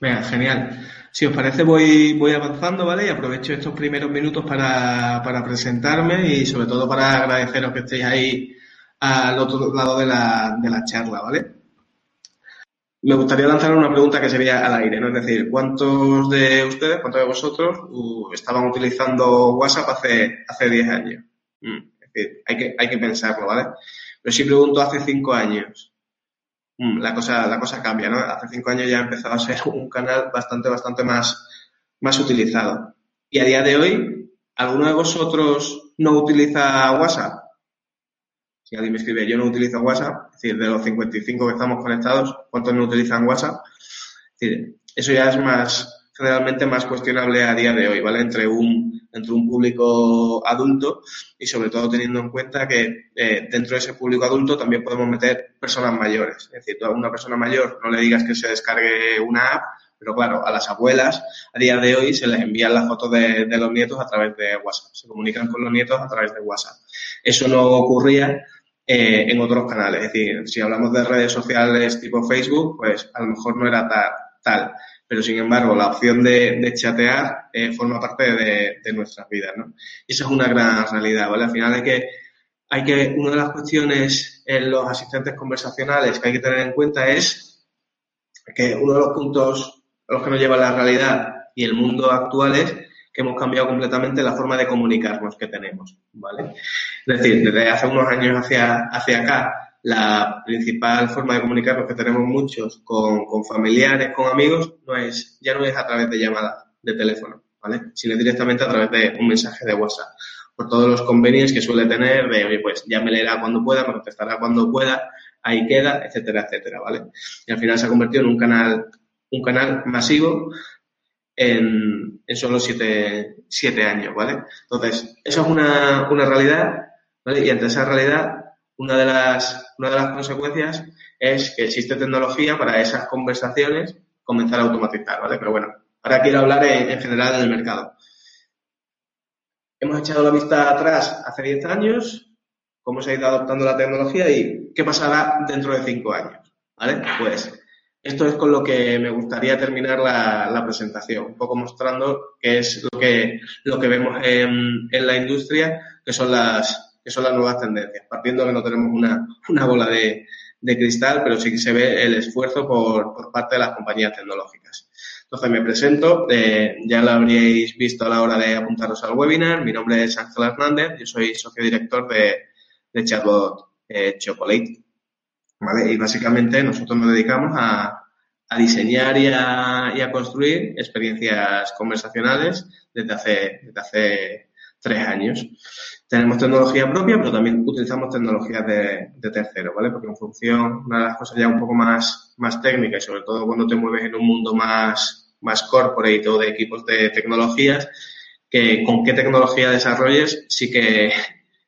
Venga, genial. Si os parece, voy, voy avanzando, ¿vale? Y aprovecho estos primeros minutos para, para presentarme y sobre todo para agradeceros que estéis ahí al otro lado de la, de la charla, ¿vale? Me gustaría lanzar una pregunta que sería al aire, ¿no? Es decir, ¿cuántos de ustedes, cuántos de vosotros estaban utilizando WhatsApp hace, hace 10 años? Mm, es decir, hay que, hay que pensarlo, ¿vale? Pero si pregunto hace 5 años, la cosa, la cosa cambia, ¿no? Hace 5 años ya ha empezado a ser un canal bastante, bastante más, más utilizado. Y a día de hoy, ¿alguno de vosotros no utiliza WhatsApp? Si alguien me escribe, yo no utilizo WhatsApp, es decir, de los 55 que estamos conectados, ¿cuántos no utilizan WhatsApp? Es decir, eso ya es más, realmente más cuestionable a día de hoy, ¿vale? Entre un, entre un público adulto y sobre todo teniendo en cuenta que eh, dentro de ese público adulto también podemos meter personas mayores. Es decir, tú a una persona mayor no le digas que se descargue una app, pero claro, a las abuelas a día de hoy se les envían las fotos de, de los nietos a través de WhatsApp, se comunican con los nietos a través de WhatsApp. Eso no ocurría eh, en otros canales. Es decir, si hablamos de redes sociales tipo Facebook, pues a lo mejor no era tal. tal. Pero sin embargo, la opción de, de chatear eh, forma parte de, de, nuestras vidas, ¿no? Y esa es una gran realidad, ¿vale? Al final hay que, hay que, una de las cuestiones en los asistentes conversacionales que hay que tener en cuenta es que uno de los puntos a los que nos lleva la realidad y el mundo actual es que hemos cambiado completamente la forma de comunicarnos que tenemos, ¿vale? Es decir, desde hace unos años hacia, hacia acá, la principal forma de comunicarnos que tenemos muchos con, con familiares, con amigos, no es, ya no es a través de llamadas de teléfono, ¿vale? Sino directamente a través de un mensaje de WhatsApp. Por todos los convenios que suele tener de, pues ya me leerá cuando pueda, me contestará cuando pueda, ahí queda, etcétera, etcétera, ¿vale? Y al final se ha convertido en un canal, un canal masivo en, en solo siete, siete años, ¿vale? Entonces, eso es una, una realidad, ¿vale? Y ante esa realidad, una de las, una de las consecuencias es que existe tecnología para esas conversaciones comenzar a automatizar, ¿vale? Pero bueno, ahora quiero hablar en, en general del mercado. Hemos echado la vista atrás hace 10 años, cómo se ha ido adoptando la tecnología y qué pasará dentro de 5 años, ¿vale? Pues esto es con lo que me gustaría terminar la, la, presentación, un poco mostrando qué es lo que, lo que vemos en, en, la industria, que son las, que son las nuevas tendencias. Partiendo que no tenemos una, una bola de, de, cristal, pero sí que se ve el esfuerzo por, por parte de las compañías tecnológicas. Entonces me presento, eh, ya lo habríais visto a la hora de apuntaros al webinar. Mi nombre es Ángel Hernández, yo soy socio director de, de Chatbot eh, Chocolate. ¿Vale? Y básicamente nosotros nos dedicamos a, a diseñar y a, y a, construir experiencias conversacionales desde hace, desde hace tres años. Tenemos tecnología propia, pero también utilizamos tecnologías de, de tercero, ¿vale? Porque en función, una de las cosas ya un poco más, más técnicas y sobre todo cuando te mueves en un mundo más, más corporate o de equipos de tecnologías, que con qué tecnología desarrolles sí que,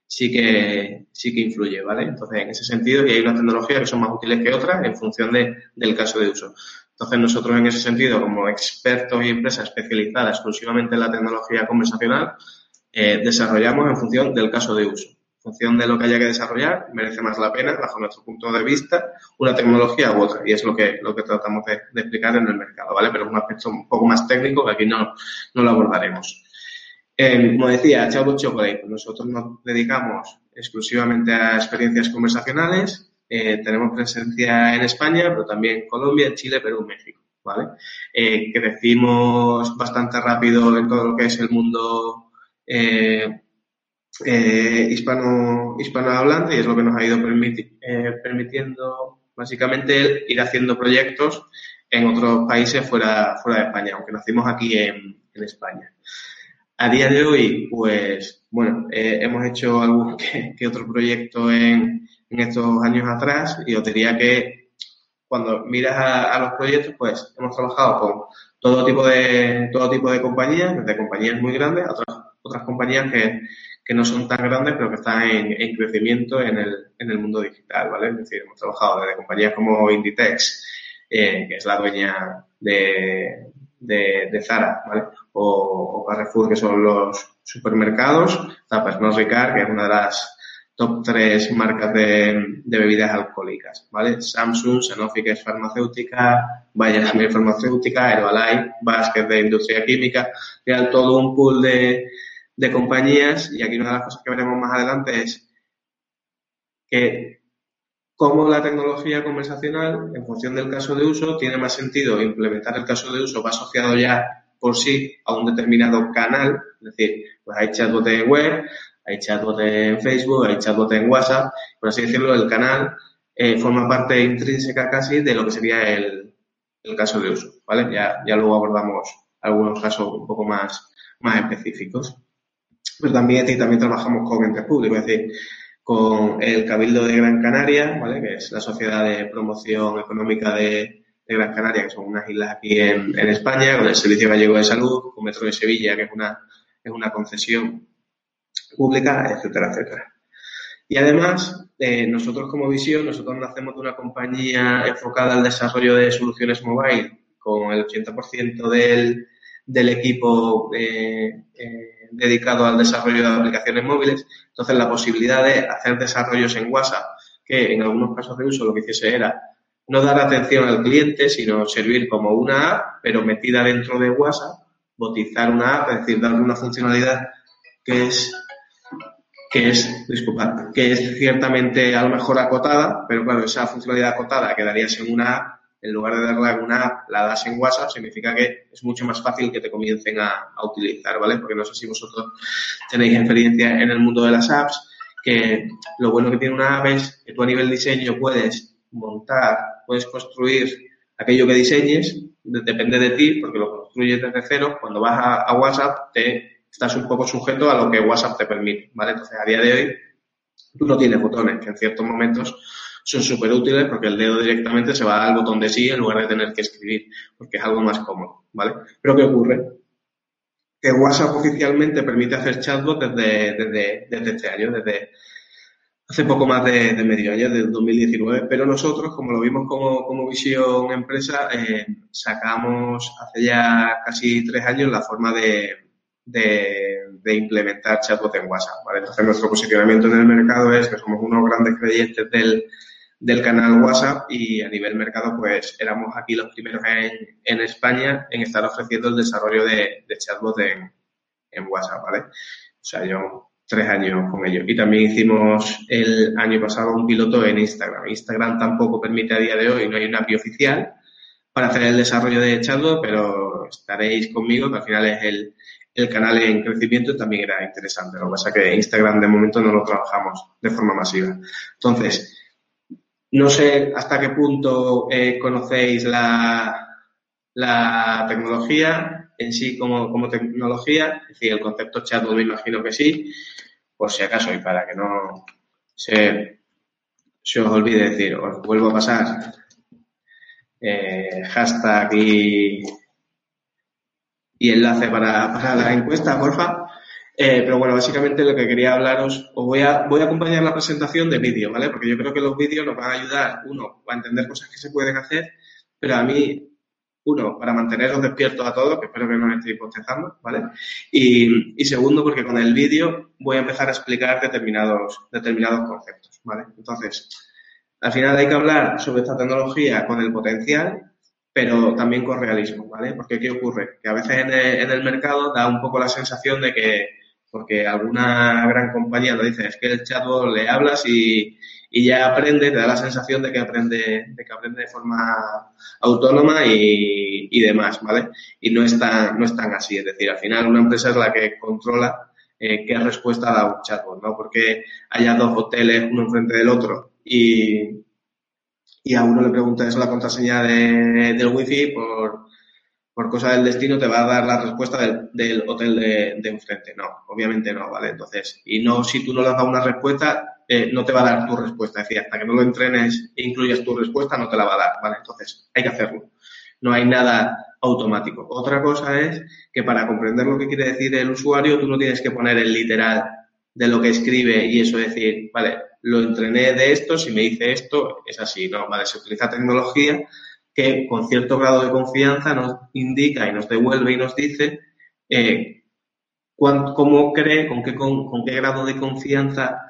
sí que, sí que influye, ¿vale? Entonces, en ese sentido, y hay unas tecnologías que son más útiles que otras en función de, del caso de uso. Entonces, nosotros en ese sentido, como expertos y empresas especializadas exclusivamente en la tecnología conversacional, eh, desarrollamos en función del caso de uso. En función de lo que haya que desarrollar, merece más la pena, bajo nuestro punto de vista, una tecnología u otra. Y es lo que, lo que tratamos de, explicar en el mercado, ¿vale? Pero es un aspecto un poco más técnico que aquí no, no lo abordaremos. Eh, como decía, Chatbot Chocolate, nosotros nos dedicamos exclusivamente a experiencias conversacionales. Eh, tenemos presencia en España, pero también en Colombia, Chile, Perú, México. ¿vale? Eh, crecimos bastante rápido en todo lo que es el mundo eh, hispano, hispanohablante y es lo que nos ha ido permiti permitiendo básicamente ir haciendo proyectos en otros países fuera, fuera de España, aunque nacimos aquí en, España. A día de hoy, pues, bueno, eh, hemos hecho algún que, que otro proyecto en, en, estos años atrás y os diría que cuando miras a, a, los proyectos, pues hemos trabajado con todo tipo de, todo tipo de compañías, desde compañías muy grandes a otras, otras compañías que, que no son tan grandes, pero que están en, en crecimiento en el, en el mundo digital, ¿vale? Es decir, hemos trabajado desde compañías como Inditex, eh, que es la dueña de, de, de Zara, ¿vale? O, o, Carrefour, que son los supermercados, está Pernod Ricard, que es una de las top 3 marcas de, bebidas alcohólicas, ¿vale? Samsung, Sanofi, que es farmacéutica, Bayer también farmacéutica, Herbalife, Basket de industria química, real todo un pool de, de compañías y aquí una de las cosas que veremos más adelante es que cómo la tecnología conversacional, en función del caso de uso, tiene más sentido implementar el caso de uso, va asociado ya por sí a un determinado canal, es decir, pues hay chatbot en web, hay chatbot en Facebook, hay chatbot en WhatsApp, por así decirlo, el canal eh, forma parte intrínseca casi de lo que sería el, caso de uso, ¿vale? Ya, ya luego abordamos algunos casos un poco más, más específicos. Pero también, también trabajamos con entes públicos, es decir, con el Cabildo de Gran Canaria, ¿vale? Que es la Sociedad de Promoción Económica de, Gran Canaria, que son unas islas aquí en, en, España, con el Servicio Gallego de Salud, con Metro de Sevilla, que es una, es una concesión pública, etcétera, etcétera. Y además, eh, nosotros como visión, nosotros nacemos de una compañía enfocada al desarrollo de soluciones mobile, con el 80% del, del equipo eh, eh, dedicado al desarrollo de aplicaciones móviles. Entonces, la posibilidad de hacer desarrollos en WhatsApp, que en algunos casos de uso lo que hiciese era no dar atención al cliente, sino servir como una app, pero metida dentro de WhatsApp, botizar una app, es decir, darle una funcionalidad que es que es, disculpa, que es ciertamente a lo mejor acotada, pero claro, esa funcionalidad acotada quedaría en una app, en lugar de darla en una app, la das en WhatsApp, significa que es mucho más fácil que te comiencen a, utilizar, ¿vale? Porque no sé si vosotros tenéis experiencia en el mundo de las apps, que lo bueno que tiene una app es que tú a nivel diseño puedes montar, puedes construir aquello que diseñes, depende de ti, porque lo construyes desde cero, cuando vas a WhatsApp te estás un poco sujeto a lo que WhatsApp te permite, ¿vale? Entonces, a día de hoy, tú no tienes botones, que en ciertos momentos son súper útiles porque el dedo directamente se va al botón de sí en lugar de tener que escribir, porque es algo más cómodo, ¿vale? Pero ¿qué ocurre? Que WhatsApp oficialmente permite hacer chatbot desde, desde, desde este año, desde hace poco más de, medio año, desde 2019, pero nosotros, como lo vimos como, como visión empresa, eh, sacamos hace ya casi tres años la forma de, de, implementar chatbot en WhatsApp. ¿vale? Entonces, nuestro posicionamiento en el mercado es que somos unos grandes creyentes del, del canal WhatsApp y a nivel mercado, pues éramos aquí los primeros en, en España en estar ofreciendo el desarrollo de, de chatbot en, en WhatsApp, ¿vale? O sea, yo tres años con ello. Y también hicimos el año pasado un piloto en Instagram. Instagram tampoco permite a día de hoy, no hay una API oficial para hacer el desarrollo de chatbot, pero estaréis conmigo, que al final es el, el canal en crecimiento también era interesante. Lo que pasa es que Instagram de momento no lo trabajamos de forma masiva. Entonces, no sé hasta qué punto eh, conocéis la, la tecnología en sí como, como tecnología, es decir, el concepto chat me imagino que sí, por si acaso, y para que no se, se os olvide decir, os vuelvo a pasar eh, hashtag y y enlace para, para la encuesta, porfa. Eh, pero bueno, básicamente lo que quería hablaros, os voy a, voy a acompañar la presentación de vídeo, ¿vale? Porque yo creo que los vídeos nos van a ayudar, uno, a entender cosas que se pueden hacer, pero a mí, uno, para manteneros despiertos a todos, que espero que no estéis bostezando, ¿vale? Y, y segundo, porque con el vídeo voy a empezar a explicar determinados, determinados conceptos, ¿vale? Entonces, al final hay que hablar sobre esta tecnología con el potencial pero también con realismo, ¿vale? Porque ¿qué ocurre? Que a veces en el, mercado da un poco la sensación de que, porque alguna gran compañía lo dice, es que el chatbot le hablas y, y ya aprende, te da la sensación de que aprende, de que aprende de forma autónoma y, y demás, ¿vale? Y no es, no es tan así, es decir, al final una empresa es la que controla eh, qué respuesta da un chatbot, ¿no? Porque haya dos hoteles uno enfrente del otro y, y a uno le preguntas la contraseña de, del wifi por, por cosa del destino te va a dar la respuesta del, del hotel de, de, enfrente. No, obviamente no, ¿vale? Entonces, y no, si tú no le das una respuesta, eh, no te va a dar tu respuesta. Es decir, hasta que no lo entrenes e incluyas tu respuesta, no te la va a dar, ¿vale? Entonces, hay que hacerlo. No hay nada automático. Otra cosa es que para comprender lo que quiere decir el usuario, tú no tienes que poner el literal de lo que escribe y eso decir, vale, lo entrené de esto, si me dice esto, es así, ¿no? Vale, se utiliza tecnología que con cierto grado de confianza nos indica y nos devuelve y nos dice eh, cuán, cómo cree, con qué, con, qué grado de confianza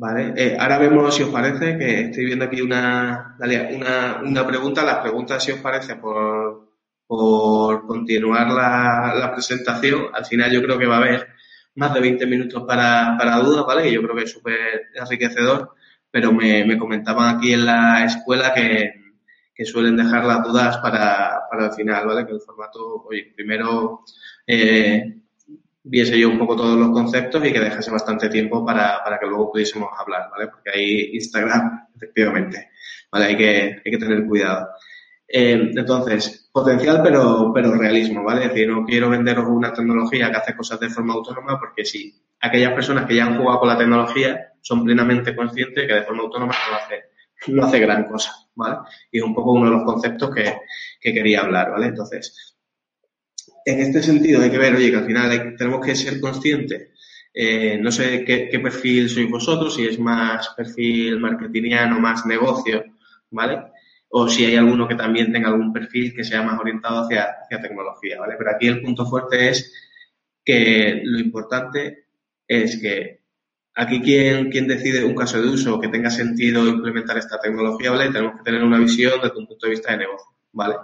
Vale, eh, ahora vemos si os parece, que estoy viendo aquí una, una, una pregunta. Las preguntas, si os parece, por, por continuar la, la, presentación. Al final yo creo que va a haber más de 20 minutos para, para dudas, ¿vale? Y yo creo que es súper enriquecedor, pero me, me comentaban aquí en la escuela que, que suelen dejar las dudas para, para el final, ¿vale? Que el formato, oye, primero eh, viese yo un poco todos los conceptos y que dejase bastante tiempo para, para que luego pudiésemos hablar, ¿vale? Porque ahí Instagram, efectivamente, ¿vale? Hay que, hay que tener cuidado. Eh, entonces, potencial pero, pero realismo, ¿vale? Es decir, no quiero venderos una tecnología que hace cosas de forma autónoma porque sí, aquellas personas que ya han jugado con la tecnología son plenamente conscientes que de forma autónoma no hace, no hace gran cosa, ¿vale? Y es un poco uno de los conceptos que, que quería hablar, ¿vale? Entonces, en este sentido hay que ver, oye, que al final tenemos que ser conscientes. Eh, no sé qué, qué, perfil sois vosotros, si es más perfil marketingiano, más negocio, ¿vale? O si hay alguno que también tenga algún perfil que sea más orientado hacia, hacia tecnología, ¿vale? Pero aquí el punto fuerte es que lo importante es que aquí quien, decide un caso de uso que tenga sentido implementar esta tecnología, ¿vale? Tenemos que tener una visión desde un punto de vista de negocio, ¿vale?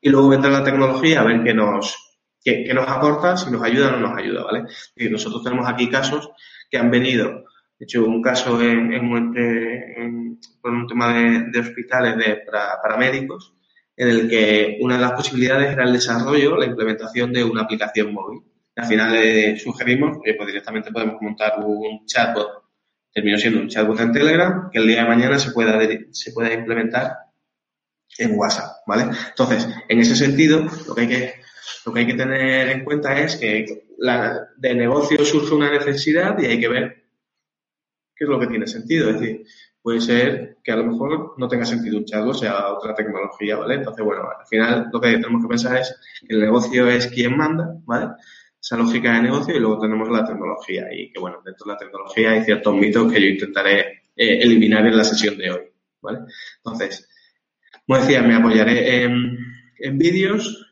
Y luego vendrá la tecnología a ver qué nos, que, nos aporta, si nos ayuda o no nos ayuda, ¿vale? Y nosotros tenemos aquí casos que han venido, de hecho, un caso en, un tema de, hospitales de, para, médicos, en el que una de las posibilidades era el desarrollo, la implementación de una aplicación móvil. Al final le sugerimos que pues directamente podemos montar un chatbot, terminó siendo un chatbot en Telegram, que el día de mañana se pueda, se pueda implementar en WhatsApp, ¿vale? Entonces, en ese sentido, lo que hay que lo que hay que tener en cuenta es que la, de negocio surge una necesidad y hay que ver qué es lo que tiene sentido. Es decir, puede ser que a lo mejor no tenga sentido un chatbot, sea otra tecnología, ¿vale? Entonces, bueno, al final lo que tenemos que pensar es que el negocio es quien manda, ¿vale? Esa lógica de negocio y luego tenemos la tecnología y que, bueno, dentro de la tecnología hay ciertos mitos que yo intentaré eh, eliminar en la sesión de hoy, ¿vale? Entonces, como decía, me apoyaré en, en vídeos,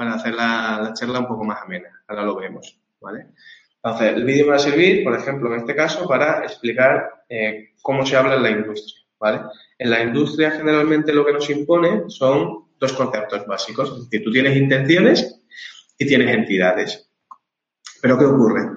para hacer la, charla un poco más amena. Ahora lo vemos, ¿vale? Entonces, el vídeo me va a servir, por ejemplo, en este caso, para explicar eh, cómo se habla en la industria, ¿vale? En la industria, generalmente, lo que nos impone son dos conceptos básicos. Es decir, tú tienes intenciones y tienes entidades. Pero, ¿qué ocurre?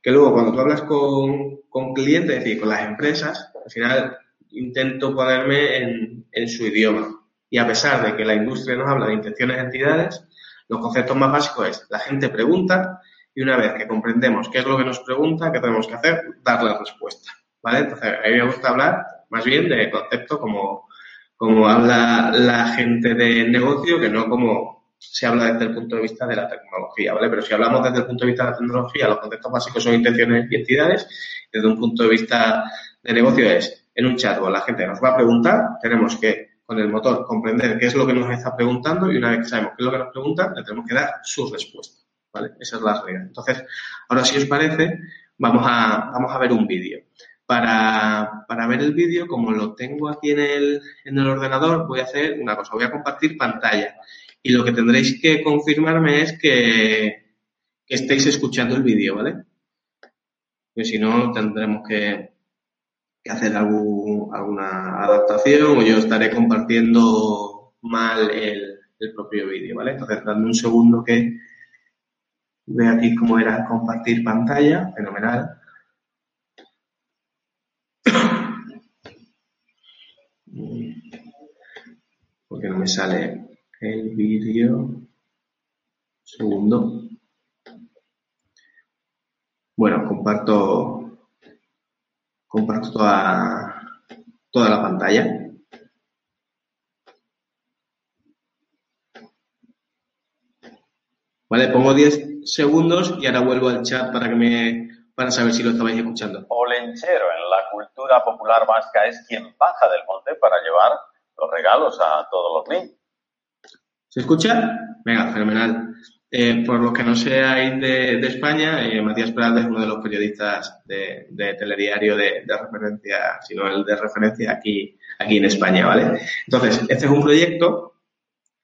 Que luego, cuando tú hablas con, con clientes, es decir, con las empresas, al final intento ponerme en, en su idioma. Y a pesar de que la industria nos habla de intenciones y entidades, los conceptos más básicos es la gente pregunta y una vez que comprendemos qué es lo que nos pregunta, qué tenemos que hacer, dar la respuesta. ¿Vale? Entonces, a mí me gusta hablar más bien de conceptos como, como habla la gente de negocio, que no como se habla desde el punto de vista de la tecnología, ¿vale? Pero si hablamos desde el punto de vista de la tecnología, los conceptos básicos son intenciones y entidades. Desde un punto de vista de negocio es, en un chat o la gente nos va a preguntar, tenemos que con el motor, comprender qué es lo que nos está preguntando y una vez que sabemos qué es lo que nos pregunta, le tenemos que dar su respuesta. Esa es la regla. Entonces, ahora si os parece, vamos a, vamos a ver un vídeo. Para, para, ver el vídeo, como lo tengo aquí en el, en el ordenador, voy a hacer una cosa, voy a compartir pantalla. Y lo que tendréis que confirmarme es que, que estéis escuchando el vídeo, ¿vale? Porque si no, tendremos que, que hacer alguna adaptación o yo estaré compartiendo mal el, el propio vídeo, ¿vale? Entonces, dando un segundo que ve aquí cómo era compartir pantalla, fenomenal. Porque no me sale el vídeo. Segundo. Bueno, comparto comparto toda, toda la pantalla. Vale, pongo 10 segundos y ahora vuelvo al chat para que me para saber si lo estabais escuchando. Olenchero en la cultura popular vasca es quien baja del monte para llevar los regalos a todos los niños. ¿Se escucha? Venga, fenomenal. Eh, por los que no seáis de, de España, eh, Matías Peralta es uno de los periodistas de, de telediario de, de, referencia, sino el de referencia aquí, aquí en España, ¿vale? Entonces, este es un proyecto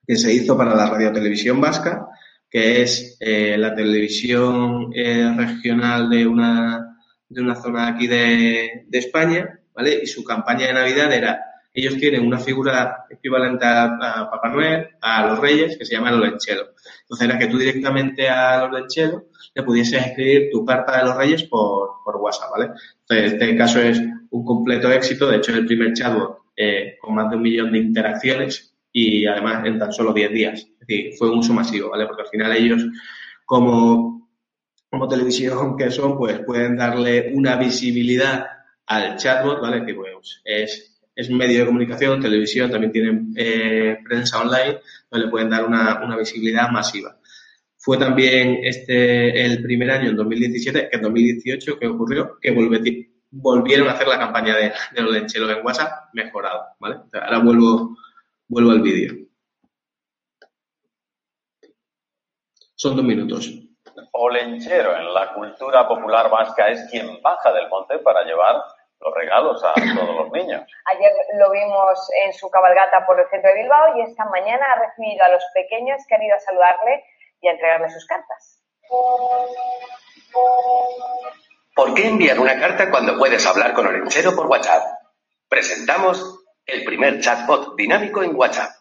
que se hizo para la Radio Televisión Vasca, que es eh, la televisión eh, regional de una, de una zona aquí de, de España, ¿vale? Y su campaña de Navidad era, ellos tienen una figura equivalente a, Papá Noel, a los Reyes, que se llama los lencheros. Entonces era que tú directamente a los lencheros le pudieses escribir tu carta de los Reyes por, por WhatsApp, ¿vale? Entonces, este caso es un completo éxito. De hecho, es el primer chatbot eh, con más de un millón de interacciones y además en tan solo 10 días. Fue un uso masivo, ¿vale? Porque al final ellos, como, como televisión que son, pues pueden darle una visibilidad al chatbot, ¿vale? Que pues es, es medio de comunicación, televisión, también tienen eh, prensa online, donde le pueden dar una, una visibilidad masiva. Fue también este el primer año, en 2017, que en 2018, que ocurrió, que volvieron a hacer la campaña de, de los lencheros en WhatsApp mejorado, ¿vale? Ahora vuelvo, vuelvo al vídeo. Son dos minutos. O lenchero en la cultura popular vasca es quien baja del monte para llevar los regalos a todos los niños. Ayer lo vimos en su cabalgata por el centro de Bilbao y esta mañana ha recibido a los pequeños que han ido a saludarle y a entregarle sus cartas. ¿Por qué enviar una carta cuando puedes hablar con Olenchero por WhatsApp? Presentamos el primer chatbot dinámico en WhatsApp.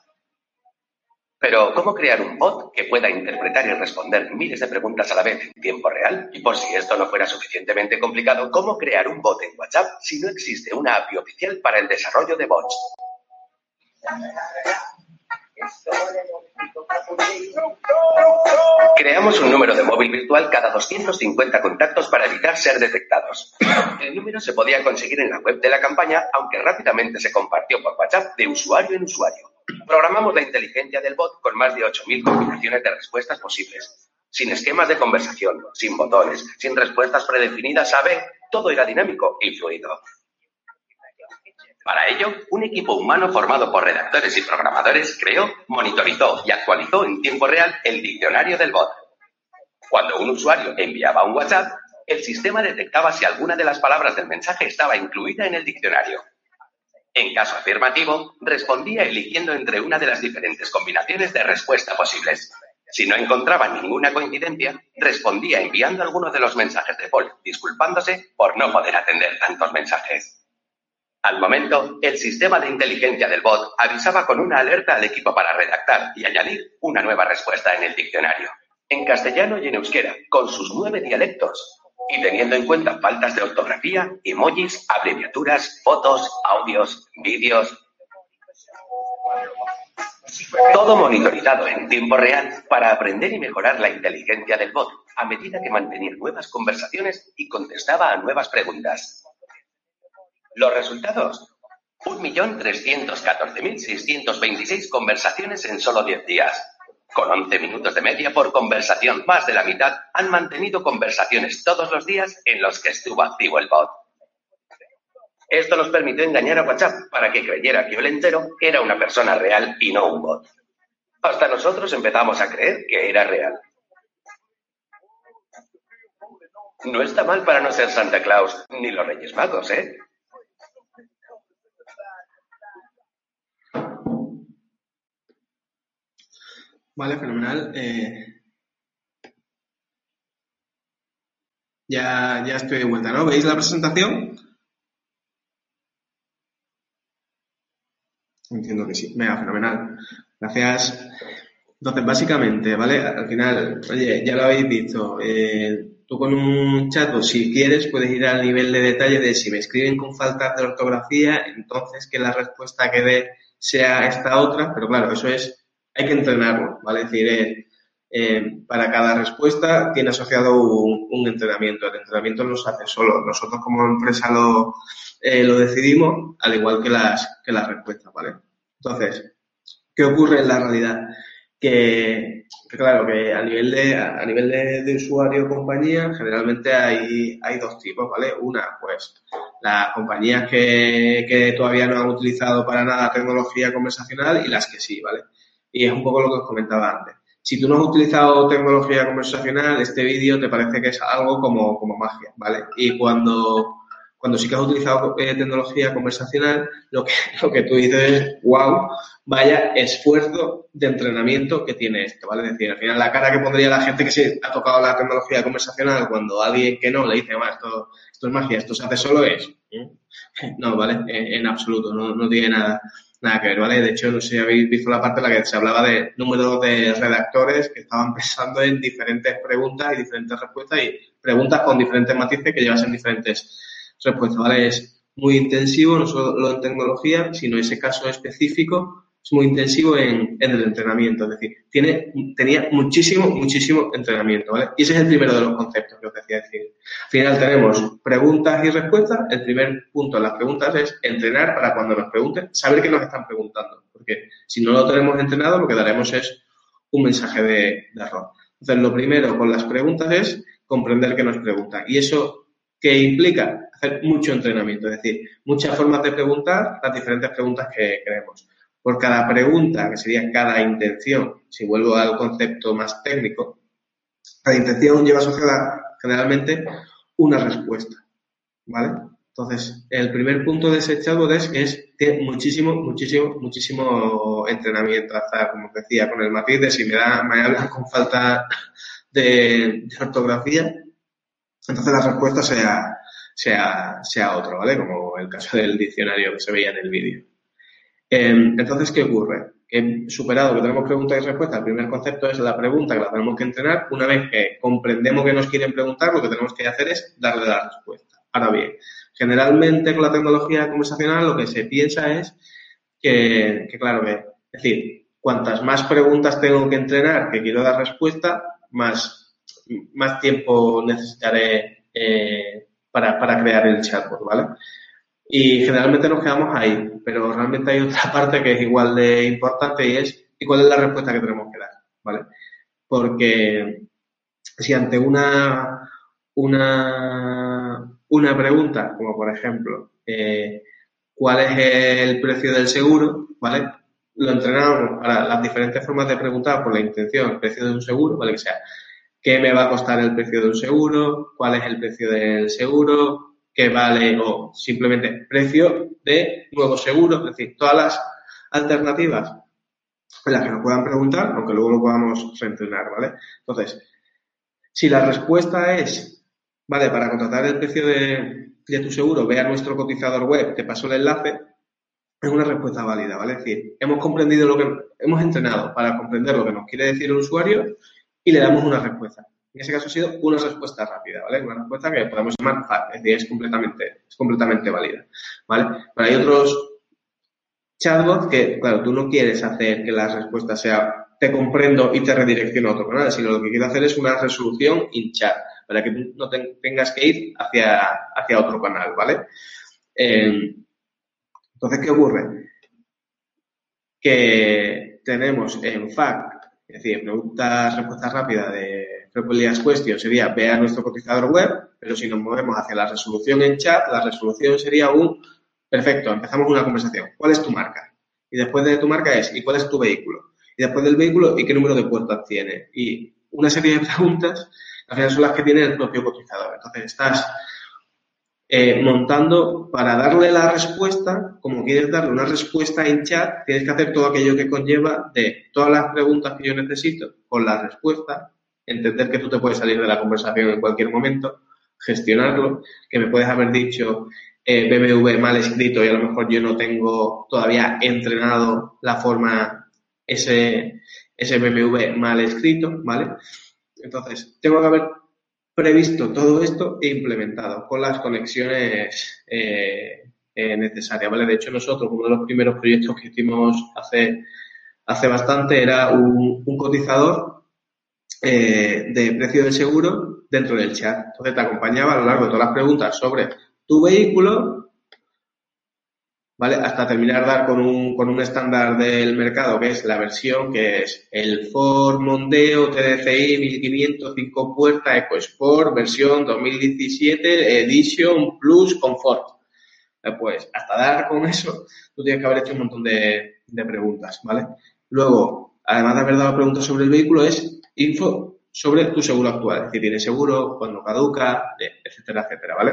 Pero, ¿cómo crear un bot que pueda interpretar y responder miles de preguntas a la vez en tiempo real? Y por si esto no fuera suficientemente complicado, ¿cómo crear un bot en WhatsApp si no existe una API oficial para el desarrollo de bots? Creamos un número de móvil virtual cada 250 contactos para evitar ser detectados. El número se podía conseguir en la web de la campaña, aunque rápidamente se compartió por WhatsApp de usuario en usuario. Programamos la inteligencia del bot con más de 8.000 combinaciones de respuestas posibles. Sin esquemas de conversación, sin botones, sin respuestas predefinidas a B, todo era dinámico y fluido. Para ello, un equipo humano formado por redactores y programadores creó, monitorizó y actualizó en tiempo real el diccionario del bot. Cuando un usuario enviaba un WhatsApp, el sistema detectaba si alguna de las palabras del mensaje estaba incluida en el diccionario. En caso afirmativo, respondía eligiendo entre una de las diferentes combinaciones de respuesta posibles. Si no encontraba ninguna coincidencia, respondía enviando alguno de los mensajes de Paul, disculpándose por no poder atender tantos mensajes. Al momento, el sistema de inteligencia del bot avisaba con una alerta al equipo para redactar y añadir una nueva respuesta en el diccionario, en castellano y en euskera, con sus nueve dialectos, y teniendo en cuenta faltas de ortografía, emojis, abreviaturas, fotos, audios, vídeos. Todo monitorizado en tiempo real para aprender y mejorar la inteligencia del bot a medida que mantenía nuevas conversaciones y contestaba a nuevas preguntas. Los resultados. 1.314.626 conversaciones en solo 10 días. Con 11 minutos de media por conversación, más de la mitad han mantenido conversaciones todos los días en los que estuvo activo el bot. Esto nos permitió engañar a WhatsApp para que creyera que el entero era una persona real y no un bot. Hasta nosotros empezamos a creer que era real. No está mal para no ser Santa Claus ni los Reyes Magos, ¿eh? Vale, fenomenal. Eh, ya, ya estoy de vuelta, ¿no? ¿Veis la presentación? Entiendo que sí. Venga, fenomenal. Gracias. Entonces, básicamente, ¿vale? Al final, oye, ya lo habéis visto. Eh, tú con un chat, si quieres, puedes ir al nivel de detalle de si me escriben con faltas de ortografía, entonces que la respuesta que dé sea esta otra, pero claro, eso es hay que entrenarlo, ¿vale? Es decir, eh, eh, para cada respuesta tiene asociado un, entrenamiento. El entrenamiento no se hace solo. Nosotros como empresa lo, eh, lo decidimos, al igual que las, que las respuestas, ¿vale? Entonces, ¿qué ocurre en la realidad? Que, claro, que a nivel de, a nivel de, usuario o compañía, generalmente hay, hay dos tipos, ¿vale? Una, pues, las compañías que, que todavía no han utilizado para nada tecnología conversacional y las que sí, ¿vale? Y es un poco lo que os comentaba antes. Si tú no has utilizado tecnología conversacional, este vídeo te parece que es algo como, como magia, ¿vale? Y cuando, cuando sí que has utilizado eh, tecnología conversacional, lo que, lo que tú dices es, wow, vaya esfuerzo de entrenamiento que tiene esto, ¿vale? Es decir, al final la cara que pondría la gente que se ha tocado la tecnología conversacional cuando alguien que no le dice, bueno, esto, esto es magia, esto se hace solo es. ¿eh? No, ¿vale? En, absoluto, no, no tiene nada, nada que ver, ¿vale? De hecho, no sé si habéis visto la parte en la que se hablaba de número de redactores que estaban pensando en diferentes preguntas y diferentes respuestas y preguntas con diferentes matices que llevasen diferentes respuesta, ¿vale? Es muy intensivo, no solo en tecnología, sino ese caso específico es muy intensivo en, el entrenamiento, es decir, tiene, tenía muchísimo, muchísimo entrenamiento, ¿vale? Y ese es el primero de los conceptos que os decía decir. Al final tenemos preguntas y respuestas. El primer punto en las preguntas es entrenar para cuando nos pregunten, saber qué nos están preguntando, porque si no lo tenemos entrenado, lo que daremos es un mensaje de, de error. Entonces, lo primero con las preguntas es comprender qué nos preguntan. Y eso que implica hacer mucho entrenamiento, es decir, muchas formas de preguntar las diferentes preguntas que queremos. Por cada pregunta, que sería cada intención, si vuelvo al concepto más técnico, cada intención lleva asociada generalmente una respuesta, ¿vale? Entonces, el primer punto de ese chatbot es que muchísimo, muchísimo, muchísimo entrenamiento. Hasta, como decía, con el matiz de si me, da, me hablan con falta de ortografía, entonces la respuesta sea, sea, sea otro, ¿vale? Como el caso del diccionario que se veía en el vídeo. Em, entonces, ¿qué ocurre? Que superado que tenemos pregunta y respuesta, el primer concepto es la pregunta que la tenemos que entrenar. Una vez que comprendemos que nos quieren preguntar, lo que tenemos que hacer es darle la respuesta. Ahora bien, generalmente con la tecnología conversacional lo que se piensa es que, que claro, es decir, cuantas más preguntas tengo que entrenar que quiero dar respuesta, más más tiempo necesitaré eh, para, para, crear el chatbot, ¿vale? Y generalmente nos quedamos ahí, pero realmente hay otra parte que es igual de importante y es ¿y cuál es la respuesta que tenemos que dar? ¿Vale? Porque si ante una, una, una pregunta, como por ejemplo, eh, ¿cuál es el precio del seguro? ¿Vale? Lo entrenamos para las diferentes formas de preguntar por la intención, el precio de un seguro, ¿vale? Que sea qué me va a costar el precio de un seguro, cuál es el precio del seguro, qué vale o simplemente precio de nuevo seguro, es decir, todas las alternativas en las que nos puedan preguntar, aunque luego lo podamos reentrenar, ¿vale? Entonces, si la respuesta es, vale, para contratar el precio de, de tu seguro, ve a nuestro cotizador web, te paso el enlace, es una respuesta válida, ¿vale? Es decir, hemos comprendido lo que, hemos entrenado para comprender lo que nos quiere decir el usuario y le damos una respuesta. En ese caso ha sido una respuesta rápida, ¿vale? Una respuesta que podemos llamar FAT, es decir, es completamente, es completamente válida, ¿vale? Pero hay otros chatbots que, claro, tú no quieres hacer que la respuesta sea te comprendo y te redirecciono a otro canal, sino lo que quiero hacer es una resolución in chat, para que tú no tengas que ir hacia, hacia otro canal, ¿vale? Eh, entonces, ¿qué ocurre? Que tenemos en FAC es decir, preguntas, respuestas rápidas de Frequently Question sería ve nuestro cotizador web, pero si nos movemos hacia la resolución en chat, la resolución sería un perfecto, empezamos una conversación. ¿Cuál es tu marca? Y después de tu marca es ¿y cuál es tu vehículo? Y después del vehículo ¿y qué número de puertas tiene? Y una serie de preguntas, al final son las que tiene el propio cotizador. Entonces estás eh, montando para darle la respuesta, como quieres darle una respuesta en chat, tienes que hacer todo aquello que conlleva de todas las preguntas que yo necesito con la respuesta, entender que tú te puedes salir de la conversación en cualquier momento, gestionarlo, que me puedes haber dicho eh, BBV mal escrito y a lo mejor yo no tengo todavía entrenado la forma ese, ese BBV mal escrito, ¿vale? Entonces, tengo que haber previsto todo esto e implementado con las conexiones eh, eh, necesarias. De hecho, nosotros, uno de los primeros proyectos que hicimos hace, hace bastante era un, cotizador eh, de precio del seguro dentro del chat. Entonces, te acompañaba a lo largo de todas las preguntas sobre tu vehículo ¿vale? Hasta terminar dar con un, con un estándar del mercado que es la versión que es el Ford Mondeo TDCi 1500 5 puertas EcoSport versión 2017 Edition Plus Comfort. Pues hasta dar con eso, tú tienes que haber hecho un montón de, de preguntas, ¿vale? Luego, además de haber dado preguntas sobre el vehículo, es info sobre tu seguro actual, es decir, tiene seguro, cuando caduca, etcétera, etcétera, ¿vale?